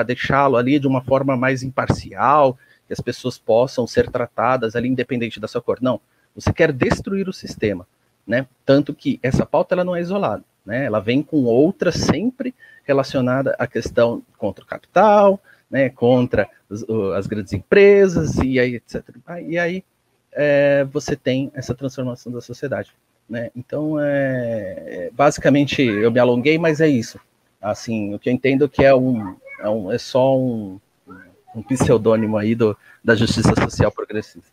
é, deixá-lo ali de uma forma mais imparcial, que as pessoas possam ser tratadas ali independente da sua cor. Não, você quer destruir o sistema, né? Tanto que essa pauta ela não é isolada, né? Ela vem com outras sempre relacionada à questão contra o capital, né? Contra as, as grandes empresas e aí etc. E aí é, você tem essa transformação da sociedade. Né? Então, é, basicamente, eu me alonguei, mas é isso. Assim, o que eu entendo que é um, é, um, é só um, um pseudônimo aí do, da justiça social progressista.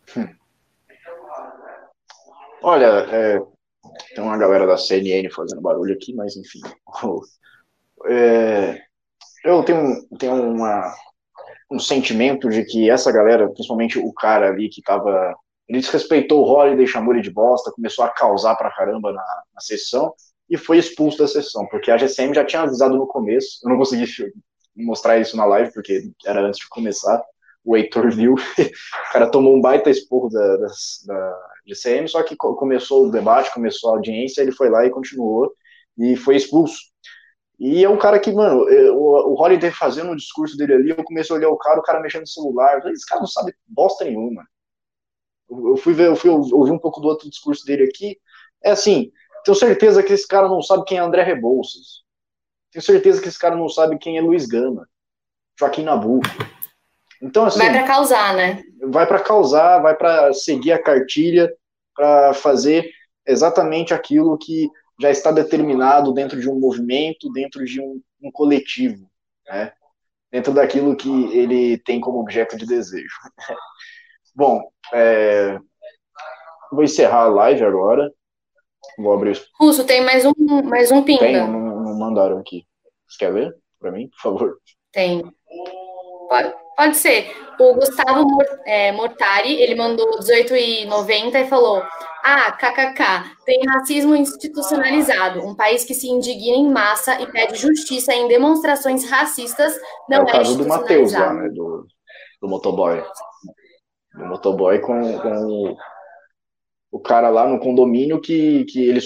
Olha, é, tem uma galera da CNN fazendo barulho aqui, mas enfim. É, eu tenho, tenho uma, um sentimento de que essa galera, principalmente o cara ali que estava ele desrespeitou o Holiday, chamou ele de bosta, começou a causar pra caramba na, na sessão e foi expulso da sessão, porque a GCM já tinha avisado no começo. Eu não consegui mostrar isso na live, porque era antes de começar. O Heitor viu, [laughs] o cara tomou um baita esporro da, da, da GCM, só que começou o debate, começou a audiência, ele foi lá e continuou e foi expulso. E é um cara que, mano, o, o Holiday fazendo o discurso dele ali, eu comecei a olhar o cara, o cara mexendo no celular, esse cara não sabe bosta nenhuma. Eu fui ver, eu fui ouvir um pouco do outro discurso dele aqui. É assim, tenho certeza que esse cara não sabe quem é André Rebouças. Tenho certeza que esse cara não sabe quem é Luiz Gama, Joaquim Nabuco. Então, assim, vai para causar, né? Vai para causar, vai para seguir a cartilha, para fazer exatamente aquilo que já está determinado dentro de um movimento, dentro de um, um coletivo, né? dentro daquilo que ele tem como objeto de desejo. [laughs] Bom, é... vou encerrar a live agora. Vou abrir os... Russo, tem mais um, mais um pinga. Tem, não, não mandaram aqui. Você quer ler para mim, por favor? Tem. Pode, pode ser. O Gustavo é, Mortari, ele mandou 18,90 e falou: Ah, kkk, tem racismo institucionalizado. Um país que se indigna em massa e pede justiça em demonstrações racistas não é, o é caso do Matheus lá, né? Do, do motoboy do motoboy com, com o cara lá no condomínio que, que ele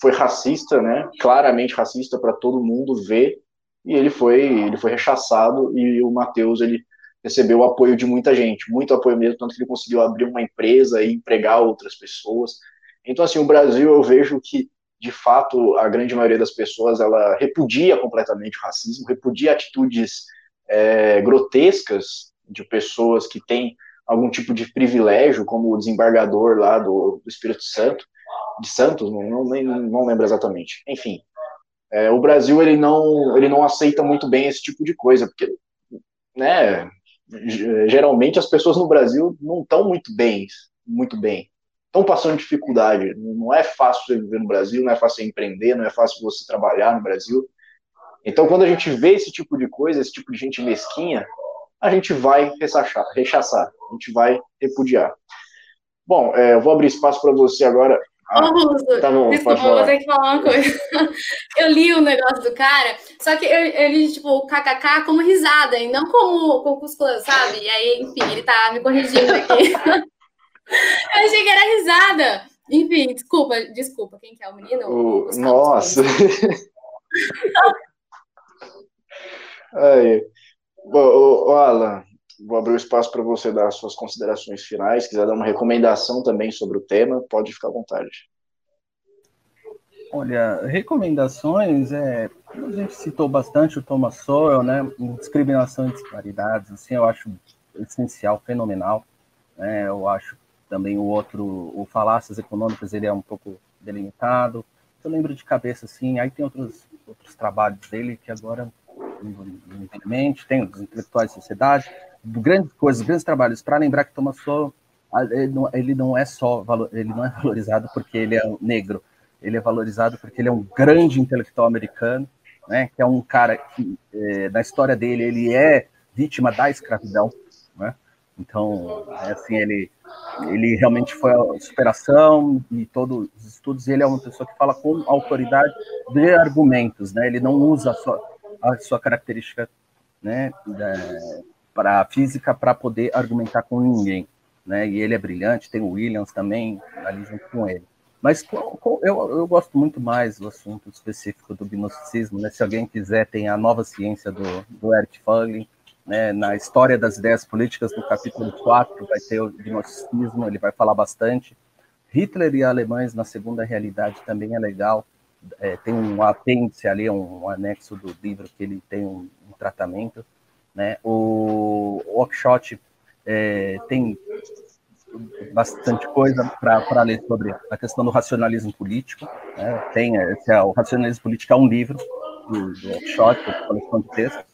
foi racista, né? Claramente racista para todo mundo ver, e ele foi ele foi rechaçado e o Matheus ele recebeu o apoio de muita gente, muito apoio mesmo, tanto que ele conseguiu abrir uma empresa e empregar outras pessoas. Então assim, o Brasil eu vejo que de fato a grande maioria das pessoas ela repudia completamente o racismo, repudia atitudes é, grotescas de pessoas que têm algum tipo de privilégio, como o desembargador lá do, do Espírito Santo, de Santos, não, não, não lembro exatamente. Enfim, é, o Brasil ele não, ele não aceita muito bem esse tipo de coisa, porque, né, geralmente as pessoas no Brasil não estão muito bem, muito bem, estão passando dificuldade. Não é fácil viver no Brasil, não é fácil empreender, não é fácil você trabalhar no Brasil. Então, quando a gente vê esse tipo de coisa, esse tipo de gente mesquinha, a gente vai rechaçar, rechaçar a gente vai repudiar. Bom, é, eu vou abrir espaço para você agora. Ah, Ô, tá bom, desculpa, vou ter que falar uma coisa. [laughs] Eu li o negócio do cara, só que eu, eu li, tipo, o kkk como risada, e não como concurso, sabe? E aí, enfim, ele tá me corrigindo aqui. [laughs] eu achei que era risada. Enfim, desculpa, desculpa. Quem que é o menino? O, nossa! [laughs] Aí. Ô, Alan, vou abrir o espaço para você dar as suas considerações finais. Se quiser dar uma recomendação também sobre o tema, pode ficar à vontade. Olha, recomendações, é, a gente citou bastante o Thomas Sowell, né, discriminação e disparidades, assim, eu acho essencial, fenomenal, né, eu acho também o outro, o Falácias Econômicas, ele é um pouco delimitado, eu lembro de cabeça, assim, aí tem outros, outros trabalhos dele que agora infelizmente, tem os intelectuais de sociedade, grandes coisas, grandes trabalhos, para lembrar que Thomas Sowell, não, ele não é só, ele não é valorizado porque ele é negro, ele é valorizado porque ele é um grande intelectual americano, né, que é um cara que, é, na história dele, ele é vítima da escravidão, né, então, é assim, ele, ele realmente foi a superação e todos os estudos, ele é uma pessoa que fala com autoridade de argumentos, né, ele não usa só a sua característica né, para física para poder argumentar com ninguém. Né? E ele é brilhante, tem o Williams também ali junto com ele. Mas com, com, eu, eu gosto muito mais do assunto específico do gnosticismo. Né? Se alguém quiser, tem a nova ciência do, do Eric Fagling, né? na História das Ideias Políticas, no capítulo 4, vai ter o gnosticismo, ele vai falar bastante. Hitler e alemães na Segunda Realidade também é legal é, tem um apêndice ali, um, um, anexo do livro que ele tem um, um tratamento, né? O workshop é, tem bastante coisa para ler sobre a questão do racionalismo político, né? Tem esse, é, o racionalismo político é um livro do, do workshop, coleção de textos.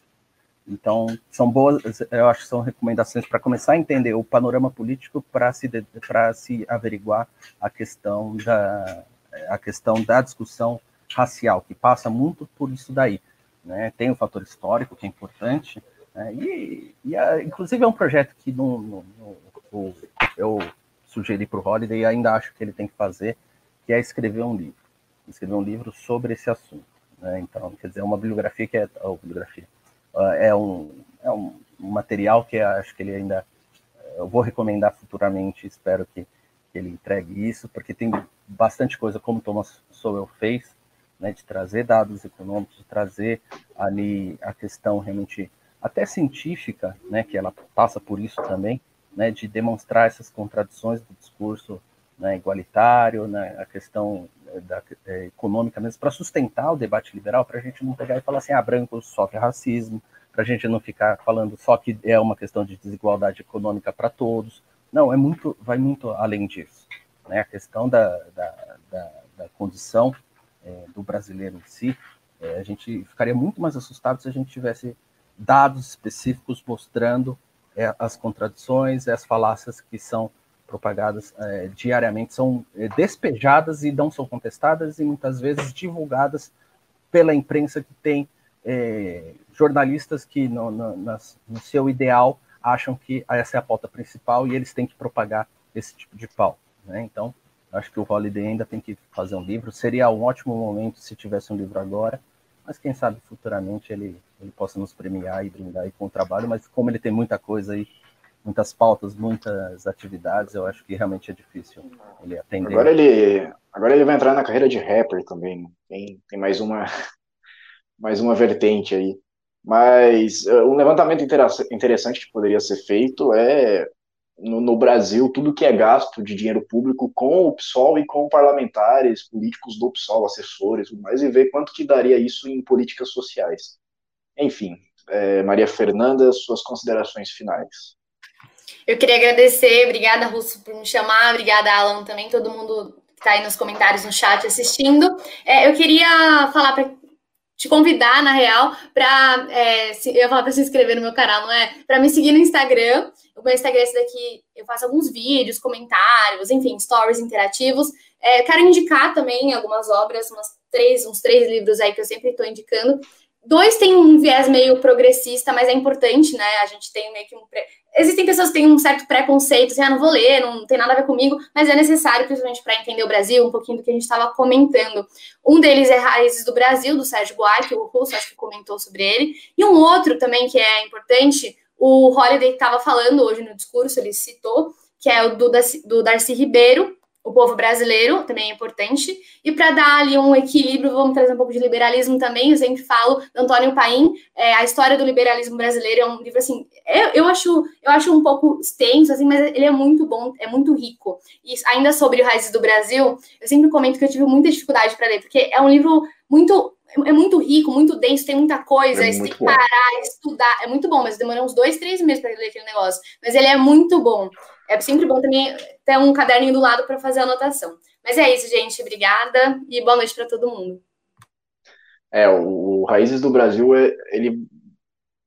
Então, são boas, eu acho que são recomendações para começar a entender o panorama político para se, se averiguar a questão da, a questão da discussão racial, que passa muito por isso daí. Né? Tem o fator histórico, que é importante, né? e, e a, inclusive é um projeto que no, no, no, eu sugeri para o Holiday e ainda acho que ele tem que fazer, que é escrever um livro. Escrever um livro sobre esse assunto. Né? Então, quer dizer, é uma bibliografia que é. Oh, bibliografia, uh, é, um, é um material que acho que ele ainda. Eu vou recomendar futuramente, espero que que ele entregue isso, porque tem bastante coisa, como Thomas Sowell fez, né, de trazer dados econômicos, de trazer ali a questão realmente até científica, né, que ela passa por isso também, né, de demonstrar essas contradições do discurso né, igualitário, né, a questão eh, da, é, econômica mesmo, para sustentar o debate liberal, para a gente não pegar e falar assim, ah, branco sofre racismo, para a gente não ficar falando só que é uma questão de desigualdade econômica para todos, não, é muito, vai muito além disso. Né? A questão da, da, da, da condição é, do brasileiro em si, é, a gente ficaria muito mais assustado se a gente tivesse dados específicos mostrando é, as contradições, as falácias que são propagadas é, diariamente, são é, despejadas e não são contestadas e muitas vezes divulgadas pela imprensa que tem é, jornalistas que no, no, no seu ideal acham que essa é a pauta principal e eles têm que propagar esse tipo de pauta. Né? Então, acho que o Holiday ainda tem que fazer um livro. Seria um ótimo momento se tivesse um livro agora, mas quem sabe futuramente ele, ele possa nos premiar e brindar aí com o trabalho. Mas como ele tem muita coisa aí, muitas pautas, muitas atividades, eu acho que realmente é difícil ele atender. Agora ele, agora ele vai entrar na carreira de rapper também, né? tem, tem mais uma [laughs] mais uma vertente aí. Mas uh, um levantamento interessante que poderia ser feito é no, no, Brasil tudo que é gasto de dinheiro público com o PSOL e com parlamentares, políticos do PSOL, assessores, tudo mais, e ver quanto que daria isso em políticas sociais. Enfim, é, Maria Fernanda, suas considerações finais. Eu queria agradecer, obrigada, Russo, por me chamar, obrigada, Alan, também, todo mundo que está aí nos comentários, no chat assistindo. É, eu queria falar para te convidar, na real, para. É, eu ia falar para se inscrever no meu canal, não é? Para me seguir no Instagram. O meu Instagram é esse daqui, eu faço alguns vídeos, comentários, enfim, stories interativos. É, quero indicar também algumas obras, umas três, uns três livros aí que eu sempre estou indicando. Dois têm um viés meio progressista, mas é importante, né? A gente tem meio que um. Existem pessoas que têm um certo preconceito, assim, ah, não vou ler, não tem nada a ver comigo, mas é necessário, principalmente para entender o Brasil, um pouquinho do que a gente estava comentando. Um deles é Raízes do Brasil, do Sérgio Buarque, o Russo acho que comentou sobre ele. E um outro também que é importante, o Holiday estava falando hoje no discurso, ele citou, que é o do, do Darcy Ribeiro, o povo brasileiro, também é importante, e para dar ali um equilíbrio, vamos trazer um pouco de liberalismo também, eu sempre falo do Antônio Paim, é, a história do liberalismo brasileiro é um livro, assim, eu, eu, acho, eu acho um pouco extenso, assim, mas ele é muito bom, é muito rico, e ainda sobre o Raízes do Brasil, eu sempre comento que eu tive muita dificuldade para ler, porque é um livro muito é muito rico, muito denso, tem muita coisa, é você tem que parar, estudar. É muito bom, mas demorou uns dois, três meses para ler aquele negócio. Mas ele é muito bom. É sempre bom também ter um caderninho do lado para fazer a anotação. Mas é isso, gente. Obrigada e boa noite para todo mundo. É, o, Raízes do Brasil, é, ele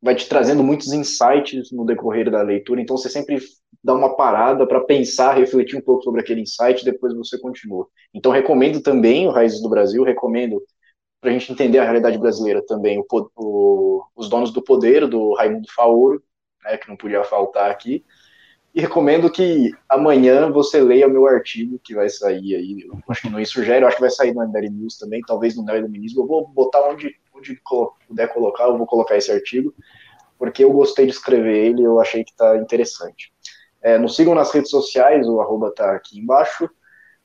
vai te trazendo muitos insights no decorrer da leitura, então você sempre dá uma parada para pensar, refletir um pouco sobre aquele insight, depois você continua. Então recomendo também o Raízes do Brasil, recomendo para a gente entender a realidade brasileira também, o, o, Os Donos do Poder, do Raimundo Faoro, né, que não podia faltar aqui, e recomendo que amanhã você leia o meu artigo que vai sair aí. Acho que no Insurgere, eu acho que vai sair no Andari News também, talvez no Neo Iluminismo. Eu vou botar onde, onde puder colocar, eu vou colocar esse artigo, porque eu gostei de escrever ele eu achei que está interessante. É, nos sigam nas redes sociais, o arroba está aqui embaixo.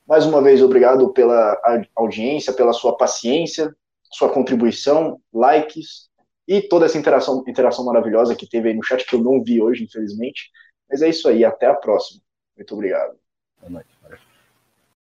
Mais uma vez, obrigado pela audiência, pela sua paciência, sua contribuição, likes e toda essa interação, interação maravilhosa que teve aí no chat, que eu não vi hoje, infelizmente. Mas é isso aí, até a próxima. Muito obrigado. Boa noite.